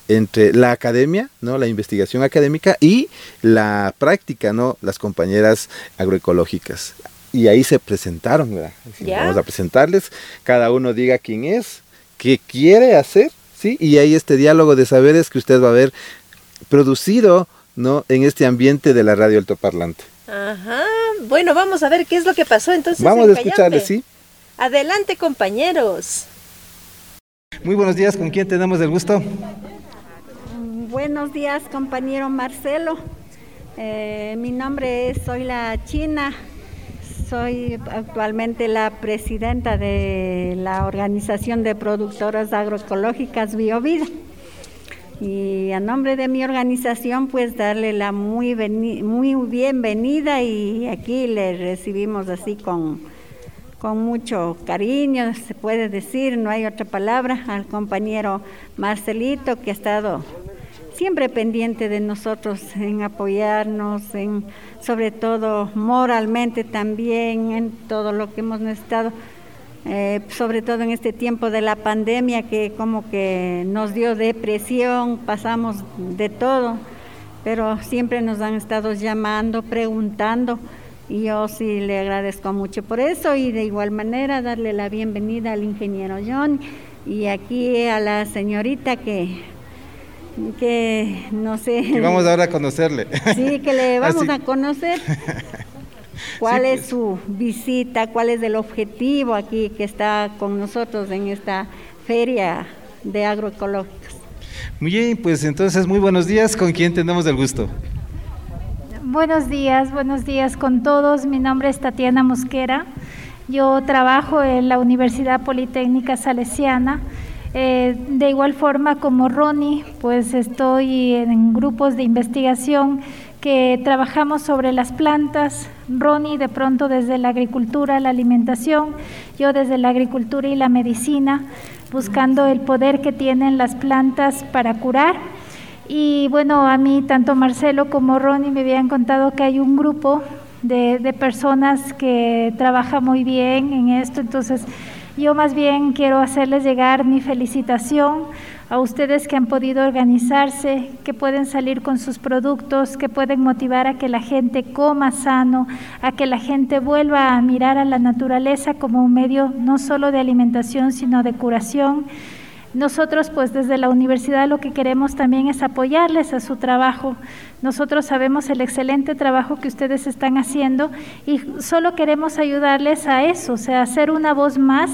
entre la academia, ¿no? La investigación académica y la práctica, ¿no? Las compañeras agroecológicas. Y ahí se presentaron, ¿verdad? Vamos a presentarles, cada uno diga quién es, qué quiere hacer, ¿sí? Y hay este diálogo de saberes que usted va a ver producido, ¿no? En este ambiente de la radio altoparlante. Ajá. Bueno, vamos a ver qué es lo que pasó entonces. Vamos en a escucharle. ¿sí? Adelante compañeros. Muy buenos días, ¿con quién tenemos el gusto? Buenos días, compañero Marcelo. Eh, mi nombre es Soy la China. Soy actualmente la presidenta de la Organización de Productoras Agroecológicas BioVida. Y a nombre de mi organización, pues darle la muy, muy bienvenida y aquí le recibimos así con, con mucho cariño, se puede decir, no hay otra palabra, al compañero Marcelito que ha estado siempre pendiente de nosotros en apoyarnos, en sobre todo moralmente también, en todo lo que hemos necesitado, eh, sobre todo en este tiempo de la pandemia que como que nos dio depresión, pasamos de todo, pero siempre nos han estado llamando, preguntando. Y yo sí le agradezco mucho por eso y de igual manera darle la bienvenida al ingeniero John y aquí a la señorita que que no sé. Que vamos ahora a conocerle. Sí, que le <laughs> vamos a conocer. <laughs> ¿Cuál es pues. su visita? ¿Cuál es el objetivo aquí que está con nosotros en esta feria de agroecológicos? Muy bien, pues entonces muy buenos días. ¿Con quién tenemos el gusto? Buenos días, buenos días con todos. Mi nombre es Tatiana Mosquera. Yo trabajo en la Universidad Politécnica Salesiana eh, de igual forma como Ronnie, pues estoy en grupos de investigación que trabajamos sobre las plantas. Ronnie de pronto desde la agricultura, la alimentación, yo desde la agricultura y la medicina, buscando el poder que tienen las plantas para curar. Y bueno, a mí tanto Marcelo como Ronnie me habían contado que hay un grupo de, de personas que trabaja muy bien en esto, entonces yo más bien quiero hacerles llegar mi felicitación a ustedes que han podido organizarse, que pueden salir con sus productos, que pueden motivar a que la gente coma sano, a que la gente vuelva a mirar a la naturaleza como un medio no solo de alimentación, sino de curación nosotros, pues desde la universidad lo que queremos también es apoyarles a su trabajo. Nosotros sabemos el excelente trabajo que ustedes están haciendo y solo queremos ayudarles a eso, o sea, hacer una voz más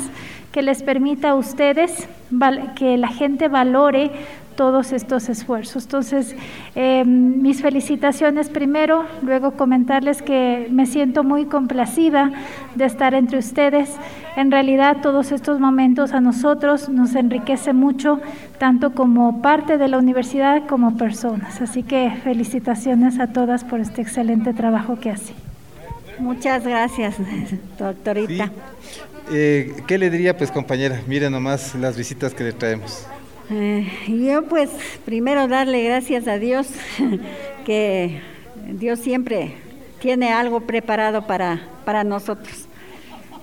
que les permita a ustedes que la gente valore todos estos esfuerzos. Entonces, em, mis felicitaciones primero, luego comentarles que me siento muy complacida de estar entre ustedes. En realidad, todos estos momentos a nosotros nos enriquece mucho, tanto como parte de la universidad como personas. Así que felicitaciones a todas por este excelente trabajo que hacen. Muchas gracias, <laughs> doctorita. Eh, ¿Qué le diría, pues, compañera? Mire nomás las visitas que le traemos. Eh, yo pues primero darle gracias a Dios <laughs> que Dios siempre tiene algo preparado para, para nosotros.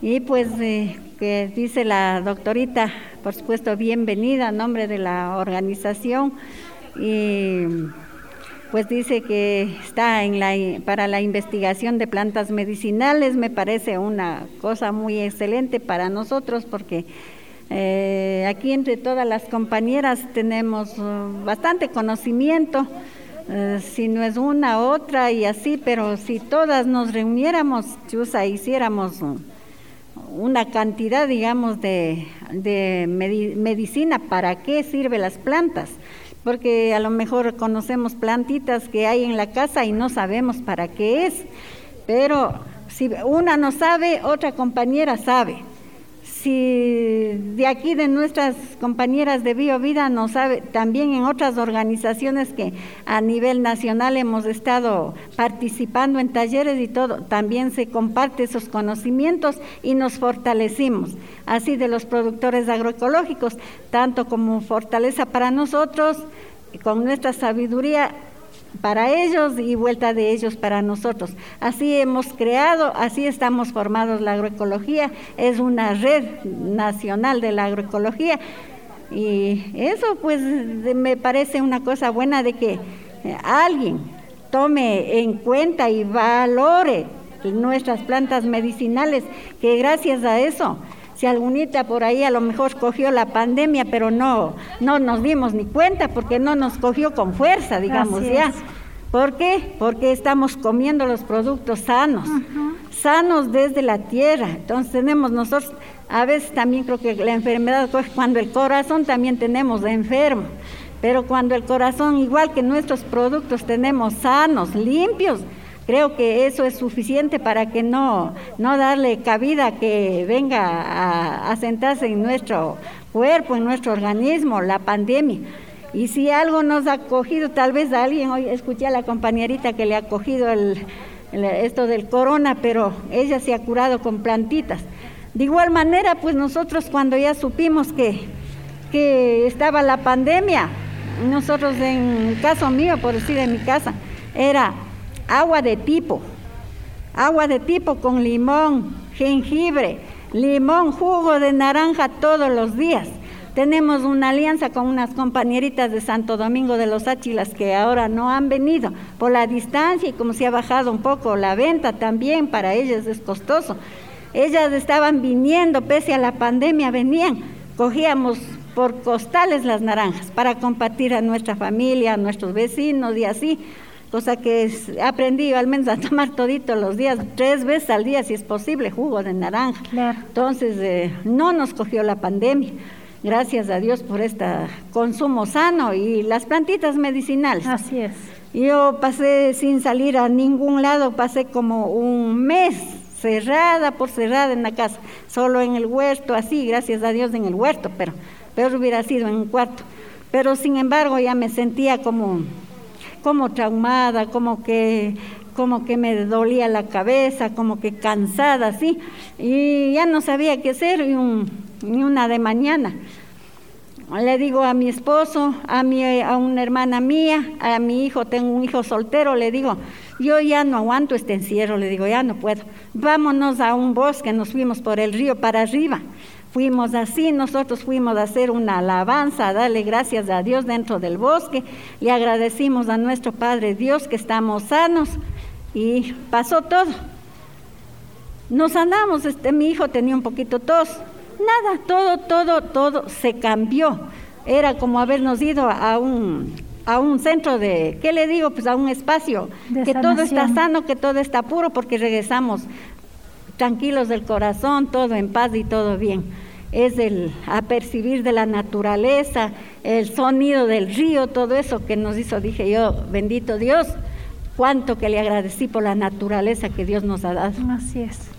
Y pues eh, que dice la doctorita, por supuesto, bienvenida a nombre de la organización. Y pues dice que está en la, para la investigación de plantas medicinales, me parece una cosa muy excelente para nosotros porque eh, aquí entre todas las compañeras tenemos uh, bastante conocimiento, eh, si no es una, otra y así, pero si todas nos reuniéramos, Chusa, hiciéramos uh, una cantidad, digamos, de, de medicina, ¿para qué sirven las plantas? Porque a lo mejor conocemos plantitas que hay en la casa y no sabemos para qué es, pero si una no sabe, otra compañera sabe si de aquí de nuestras compañeras de BioVida nos sabe, también en otras organizaciones que a nivel nacional hemos estado participando en talleres y todo, también se comparte esos conocimientos y nos fortalecimos, así de los productores agroecológicos, tanto como fortaleza para nosotros, con nuestra sabiduría para ellos y vuelta de ellos para nosotros. Así hemos creado, así estamos formados la agroecología, es una red nacional de la agroecología y eso pues me parece una cosa buena de que eh, alguien tome en cuenta y valore nuestras plantas medicinales, que gracias a eso si algunita por ahí a lo mejor cogió la pandemia, pero no, no nos dimos ni cuenta porque no nos cogió con fuerza, digamos, ya. ¿Por qué? Porque estamos comiendo los productos sanos, sanos desde la tierra. Entonces tenemos nosotros A veces también creo que la enfermedad cuando el corazón también tenemos enfermo, pero cuando el corazón, igual que nuestros productos, tenemos sanos, limpios, creo que eso es suficiente para que no, no darle cabida que venga a, a sentarse en nuestro cuerpo, en nuestro organismo, la pandemia. Y si algo nos ha cogido, tal vez alguien, hoy escuché a la compañerita que le ha cogido esto del corona, pero ella se ha curado con plantitas. De igual manera, pues nosotros cuando ya supimos que, que estaba la pandemia, nosotros en caso mío, por decir en mi casa, era agua de tipo, agua de tipo con limón, jengibre, limón, jugo de naranja todos los días. Tenemos una alianza con unas compañeritas de Santo Domingo de los Áchilas que ahora no han venido por la distancia y como se ha bajado un poco la venta también, para ellas es costoso. Ellas estaban viniendo, pese a la pandemia, venían, cogíamos por costales las naranjas para compartir a nuestra familia, a nuestros vecinos y así cosa que he aprendido al menos a tomar todito los días, tres veces al día si es posible, jugo de naranja. Entonces eh, no nos cogió la pandemia gracias a Dios por este consumo sano y las plantitas medicinales. Así es. Yo pasé sin salir a ningún lado, pasé como un mes cerrada por cerrada en la casa, solo en el huerto, así, gracias a Dios en el huerto, pero peor hubiera sido en un cuarto. Pero sin embargo ya me sentía como, como traumada, como que como que me dolía la cabeza, como que cansada, así, y ya no sabía qué hacer, un, ni una de mañana. Le digo a mi esposo, a, mi, a una hermana mía, a mi hijo, tengo un hijo soltero, le digo, yo ya no aguanto este encierro, le digo, ya no puedo. Vámonos a un bosque, nos fuimos por el río para arriba. Fuimos así, nosotros fuimos a hacer una alabanza, a darle gracias a Dios dentro del bosque. Le agradecimos a nuestro Padre Dios que estamos sanos y pasó todo. Nos andamos, este, mi hijo tenía un poquito tos, Nada, todo, todo, todo se cambió. Era como habernos ido a un, a un centro de, ¿qué le digo? Pues a un espacio, que todo está sano, que todo está puro, porque regresamos tranquilos del corazón, todo en paz y todo bien. Es el apercibir de la naturaleza, el sonido del río, todo eso que nos hizo, dije yo, bendito Dios, cuánto que le agradecí por la naturaleza que Dios nos ha dado. Así es.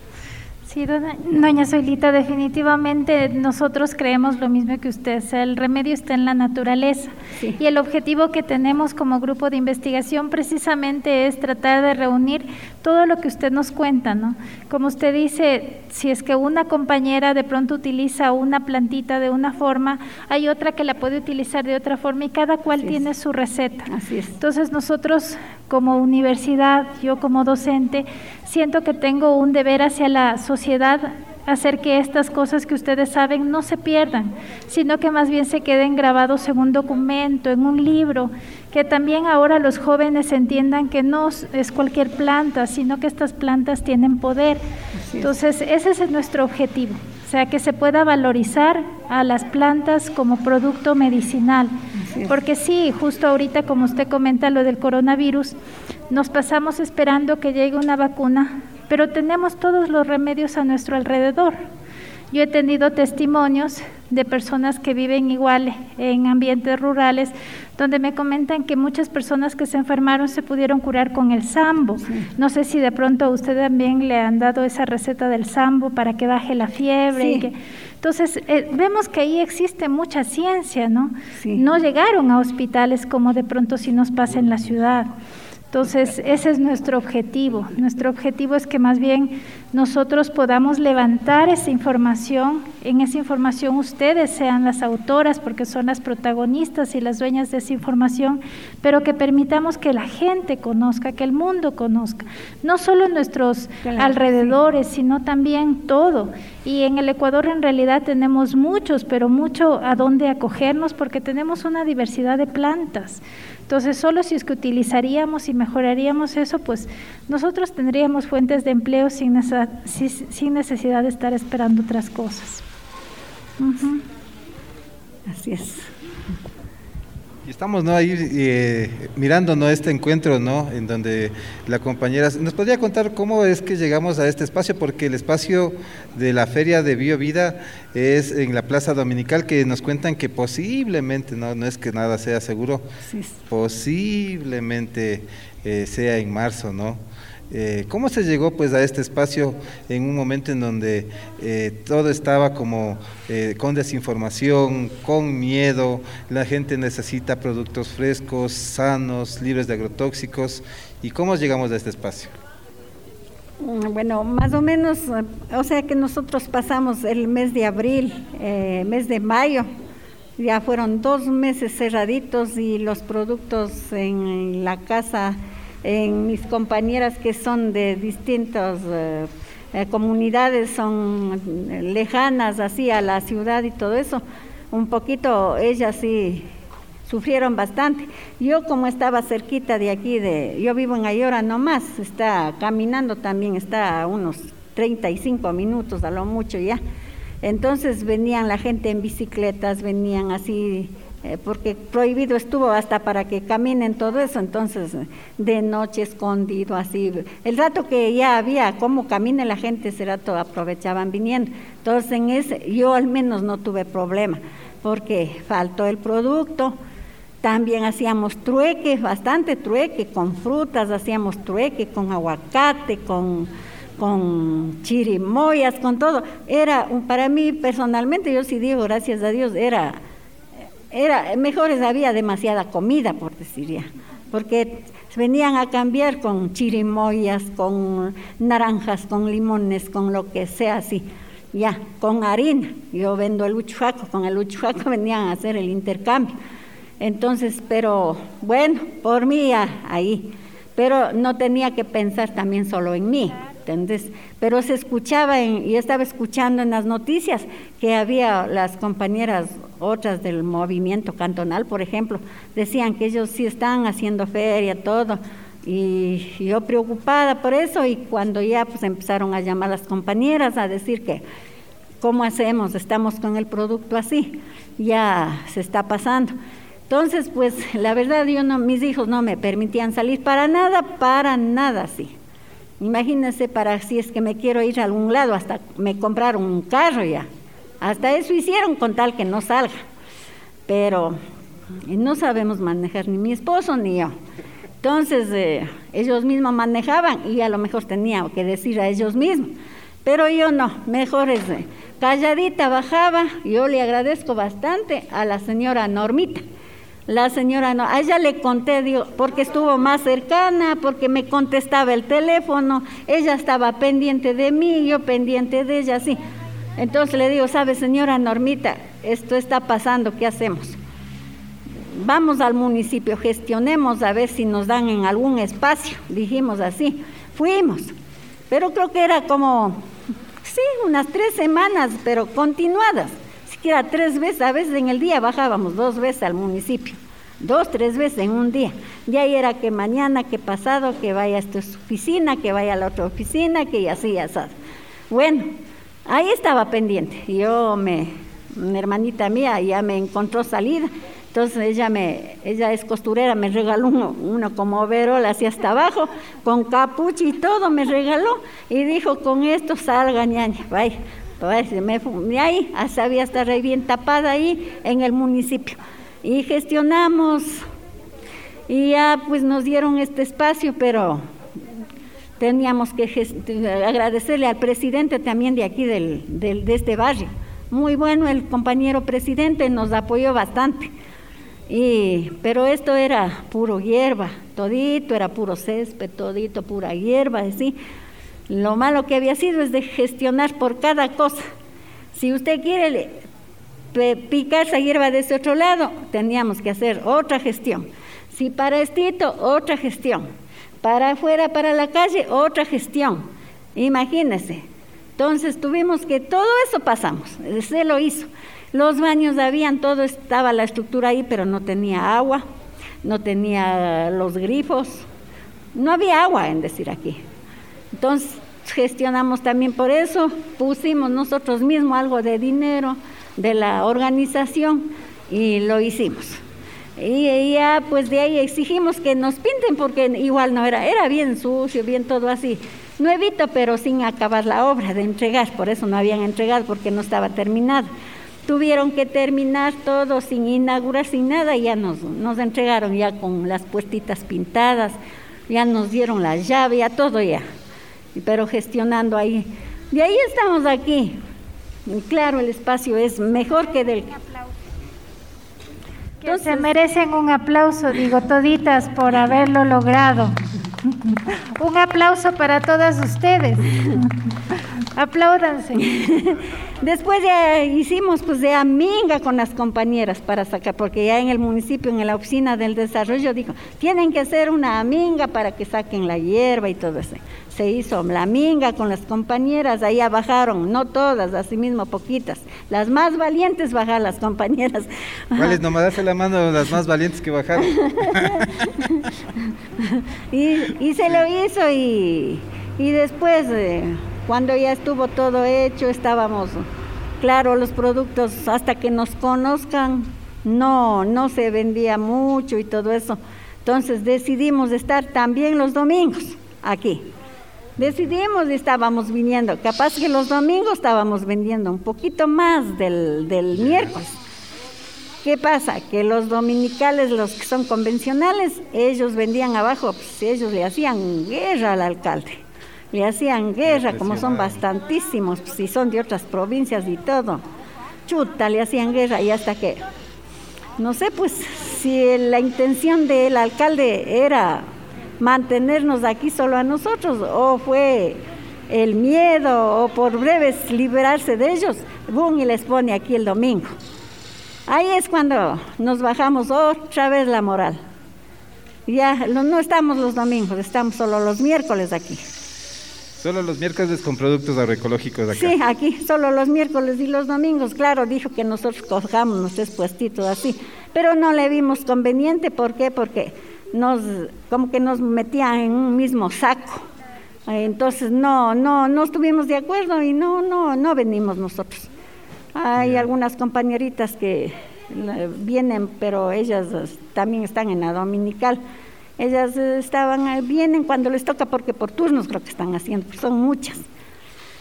Sí, doña, Solita, definitivamente nosotros creemos lo mismo que usted, el remedio está en la naturaleza y el objetivo que tenemos como grupo de investigación precisamente es tratar de reunir todo lo que usted nos cuenta, ¿no? Como usted dice, si es que una compañera de pronto utiliza una plantita de una forma, hay otra que la puede utilizar de otra forma y cada cual tiene su receta. Así es. Entonces nosotros como universidad, yo como docente, siento que tengo un deber hacia la sociedad hacer que estas cosas que ustedes saben no se pierdan, sino que más bien se queden grabados en un documento, en un libro, que también ahora los jóvenes entiendan que no es cualquier planta, sino que estas plantas tienen poder. Entonces, ese es nuestro objetivo, o sea, que se pueda valorizar a las plantas como producto medicinal. Porque sí, justo ahorita, como usted comenta lo del coronavirus, nos pasamos esperando que llegue una vacuna, pero tenemos todos los remedios a nuestro alrededor. Yo he tenido testimonios de personas que viven igual en ambientes rurales, donde me comentan que muchas personas que se enfermaron se pudieron curar con el sambo. No sé si de pronto a usted también le han dado esa receta del sambo para que baje la fiebre. entonces, eh, vemos que ahí existe mucha ciencia, ¿no? No llegaron a hospitales como de pronto si nos pasa en la ciudad. Entonces, ese es nuestro objetivo. Nuestro objetivo es que más bien nosotros podamos levantar esa información. En esa información ustedes sean las autoras porque son las protagonistas y las dueñas de esa información, pero que permitamos que la gente conozca, que el mundo conozca, no solo nuestros alrededores, sino también todo. Y en el Ecuador en realidad tenemos muchos, pero mucho a dónde acogernos porque tenemos una diversidad de plantas. Entonces, solo si es que utilizaríamos y mejoraríamos eso, pues nosotros tendríamos fuentes de empleo sin, necesidad de estar esperando otras cosas. Así es. Y estamos ¿no? ahí eh, mirando ¿no? este encuentro, ¿no? en donde la compañera nos podría contar cómo es que llegamos a este espacio, porque el espacio de la feria de Biovida es en la Plaza Dominical, que nos cuentan que posiblemente, no, no es que nada sea seguro, posiblemente eh, sea en marzo, ¿no? Eh, ¿Cómo se llegó pues a este espacio en un momento en donde eh, todo estaba como eh, con desinformación, con miedo, la gente necesita productos frescos, sanos, libres de agrotóxicos? ¿Y cómo llegamos a este espacio? Mm, bueno, más o menos, o sea que nosotros pasamos el mes de abril, mes de mayo, ya fueron dos meses cerraditos y los productos en la casa en mis compañeras que son de distintas eh, eh, comunidades, son lejanas así a la ciudad y todo eso, un poquito ellas sí sufrieron bastante. Yo como estaba cerquita de aquí, de, yo vivo en Ayora nomás, está caminando también, está a unos 35 minutos a lo mucho ya. Entonces venían la gente en bicicletas, venían así eh, porque prohibido estuvo hasta para que caminen todo eso, entonces de noche escondido así. El rato que ya había cómo camine la gente, ese rato aprovechaban viniendo. Entonces en ese yo al menos no tuve problema, porque faltó el producto. También hacíamos trueque, bastante trueque, con frutas hacíamos trueque, con aguacate, con, con chirimoyas, con todo. Era, para mí personalmente, yo sí digo, gracias a Dios, era era mejores había demasiada comida, por decir ya, porque venían a cambiar con chirimoyas, con naranjas, con limones, con lo que sea así, ya, con harina. Yo vendo el uchuaco, con el uchuaco <laughs> venían a hacer el intercambio. Entonces, pero bueno, por mí ahí, pero no tenía que pensar también solo en mí. ¿entendés? Pero se escuchaba, en, y estaba escuchando en las noticias que había las compañeras otras del movimiento cantonal, por ejemplo, decían que ellos sí están haciendo feria, todo, y yo preocupada por eso, y cuando ya pues empezaron a llamar las compañeras a decir que, ¿cómo hacemos? Estamos con el producto así, ya se está pasando. Entonces, pues la verdad, yo no, mis hijos no me permitían salir para nada, para nada, sí. Imagínense para si es que me quiero ir a algún lado, hasta me compraron un carro ya. Hasta eso hicieron con tal que no salga. Pero no sabemos manejar ni mi esposo ni yo. Entonces eh, ellos mismos manejaban y a lo mejor tenía que decir a ellos mismos. Pero yo no, mejor es eh, calladita bajaba. Yo le agradezco bastante a la señora Normita. La señora no, a ella le conté, digo, porque estuvo más cercana, porque me contestaba el teléfono, ella estaba pendiente de mí, yo pendiente de ella, sí. Entonces le digo, sabe señora Normita, esto está pasando, ¿qué hacemos? Vamos al municipio, gestionemos a ver si nos dan en algún espacio, dijimos así. Fuimos, pero creo que era como, sí, unas tres semanas, pero continuadas. Siquiera tres veces, a veces en el día bajábamos dos veces al municipio, dos, tres veces en un día. De ahí era que mañana, que pasado, que vaya a esta oficina, que vaya a la otra oficina, que así, así. Bueno, Ahí estaba pendiente. Yo me, una hermanita mía ya me encontró salida. Entonces ella me, ella es costurera, me regaló uno, como overol así hasta abajo, con capucha y todo me regaló y dijo con esto salga ñaña, vaya, vaya me ahí, hasta había estar bien tapada ahí en el municipio. Y gestionamos y ya pues nos dieron este espacio, pero teníamos que agradecerle al presidente también de aquí del, de este barrio. Muy bueno el compañero presidente, nos apoyó bastante. Y, pero esto era puro hierba, todito era puro césped, todito pura hierba, así. Lo malo que había sido es de gestionar por cada cosa. Si usted quiere picar esa hierba de ese otro lado, teníamos que hacer otra gestión. Si para estito, otra gestión para afuera, para la calle, otra gestión. Imagínense. Entonces tuvimos que, todo eso pasamos, se lo hizo. Los baños habían, todo estaba la estructura ahí, pero no tenía agua, no tenía los grifos, no había agua en decir aquí. Entonces gestionamos también por eso, pusimos nosotros mismos algo de dinero de la organización y lo hicimos. Y ya pues de ahí exigimos que nos pinten porque igual no era, era bien sucio, bien todo así. Nuevito, pero sin acabar la obra de entregar, por eso no habían entregado porque no estaba terminado. Tuvieron que terminar todo sin inaugurar, sin nada, y ya nos, nos entregaron ya con las puestitas pintadas, ya nos dieron la llave, ya todo ya, pero gestionando ahí. De ahí estamos aquí. Y claro, el espacio es mejor que del que se merecen un aplauso, digo, toditas por haberlo logrado. <laughs> un aplauso para todas ustedes. <laughs> Apláudanse. <laughs> Después ya hicimos pues de aminga con las compañeras para sacar, porque ya en el municipio, en la oficina del desarrollo, dijo, tienen que hacer una aminga para que saquen la hierba y todo eso. Se hizo la aminga con las compañeras, ahí bajaron, no todas, así mismo poquitas. Las más valientes bajaron las compañeras. <laughs> ¿Cuáles? Nomás hace la mano las más valientes que bajaron. <laughs> y, se lo hizo y, después... Eh, cuando ya estuvo todo hecho, estábamos, claro, los productos hasta que nos conozcan, no, no se vendía mucho y todo eso. Entonces decidimos estar también los domingos aquí. Decidimos y estábamos viniendo. Capaz que los domingos estábamos vendiendo un poquito más del, del miércoles. ¿Qué pasa? Que los dominicales, los que son convencionales, ellos vendían abajo, pues ellos le hacían guerra al alcalde le hacían guerra, como son bastantísimos, si son de otras provincias y todo. Chuta, le hacían guerra y hasta que, no sé, pues si la intención del alcalde era mantenernos aquí solo a nosotros o fue el miedo o por breves liberarse de ellos, boom, y les pone aquí el domingo. Ahí es cuando nos bajamos otra vez la moral. Ya no estamos los domingos, estamos solo los miércoles aquí. Solo los miércoles con productos agroecológicos acá. Sí, aquí, solo los miércoles y los domingos. Claro, dijo que nosotros cojamos nuestros puestitos así, pero no le vimos conveniente. ¿Por qué? Porque nos, como que nos metían en un mismo saco. Entonces no, no, no estuvimos de acuerdo y no, no, no venimos nosotros. Hay algunas compañeritas que vienen, pero ellas también están en la dominical ellas estaban, vienen cuando les toca porque por turnos creo que están haciendo, son muchas.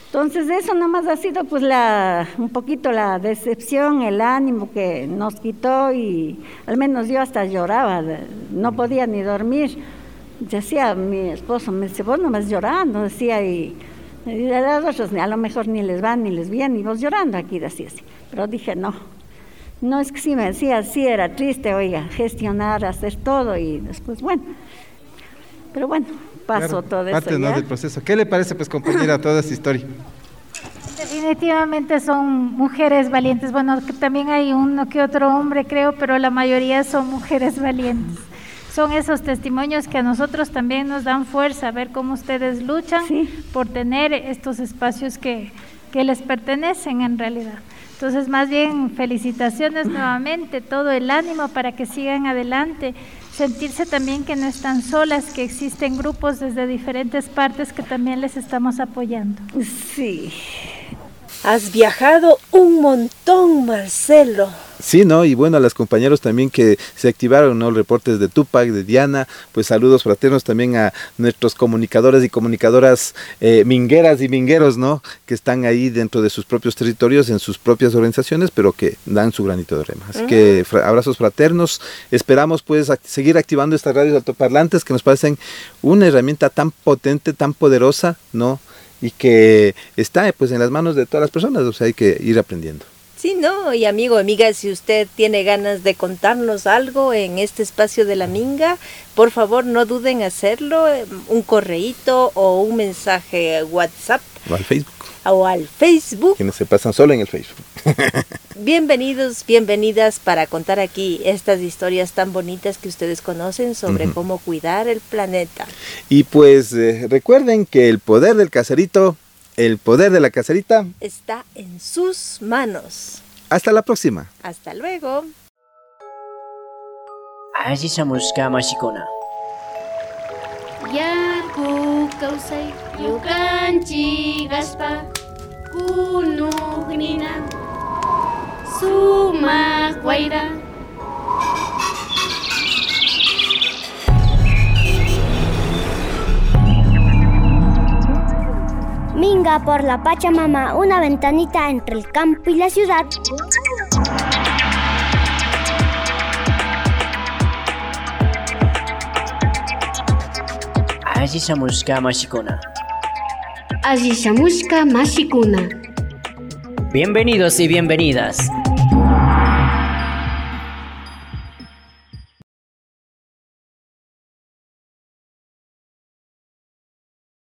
Entonces eso nomás ha sido pues la, un poquito la decepción, el ánimo que nos quitó y al menos yo hasta lloraba, no podía ni dormir. Decía mi esposo, me dice, vos nomás llorando, decía, y, y a las otras a lo mejor ni les van ni les viene, y vos llorando aquí, decía así. Pero dije, no, no es que sí me decía, sí era triste, oiga, gestionar, hacer todo y después, bueno. Pero bueno, pasó todo eso. Parte del proceso. ¿Qué le parece, pues, compañera, toda esta historia? Definitivamente son mujeres valientes. Bueno, también hay uno que otro hombre, creo, pero la mayoría son mujeres valientes. Son esos testimonios que a nosotros también nos dan fuerza, ver cómo ustedes luchan por tener estos espacios que, que les pertenecen en realidad. Entonces, más bien, felicitaciones nuevamente, todo el ánimo para que sigan adelante, sentirse también que no están solas, que existen grupos desde diferentes partes que también les estamos apoyando. Sí. Has viajado un montón, Marcelo. Sí, ¿no? Y bueno, a los compañeros también que se activaron, ¿no? Reportes de Tupac, de Diana, pues saludos fraternos también a nuestros comunicadores y comunicadoras eh, mingueras y mingueros, ¿no? Que están ahí dentro de sus propios territorios, en sus propias organizaciones, pero que dan su granito de rema. Así que abrazos fraternos. Esperamos pues seguir activando estas radios altoparlantes que nos parecen una herramienta tan potente, tan poderosa, ¿no? y que está pues en las manos de todas las personas, o sea, hay que ir aprendiendo. Sí, ¿no? Y amigo, amiga, si usted tiene ganas de contarnos algo en este espacio de la Minga, por favor no duden en hacerlo, un correíto o un mensaje WhatsApp. O al Facebook. O al Facebook. Que no se pasan solo en el Facebook. <laughs> Bienvenidos, bienvenidas para contar aquí estas historias tan bonitas que ustedes conocen sobre cómo cuidar el planeta. Y pues eh, recuerden que el poder del caserito el poder de la caserita está en sus manos. Hasta la próxima. Hasta luego. Azizamuska mashikuna. Yaku kausay yukanchi gaspa kunugnina sumak waira Minga por la Pachamama, una ventanita entre el campo y la ciudad. Asishamushka Mashikuna. Asishamushka Mashikuna. Bienvenidos y bienvenidas.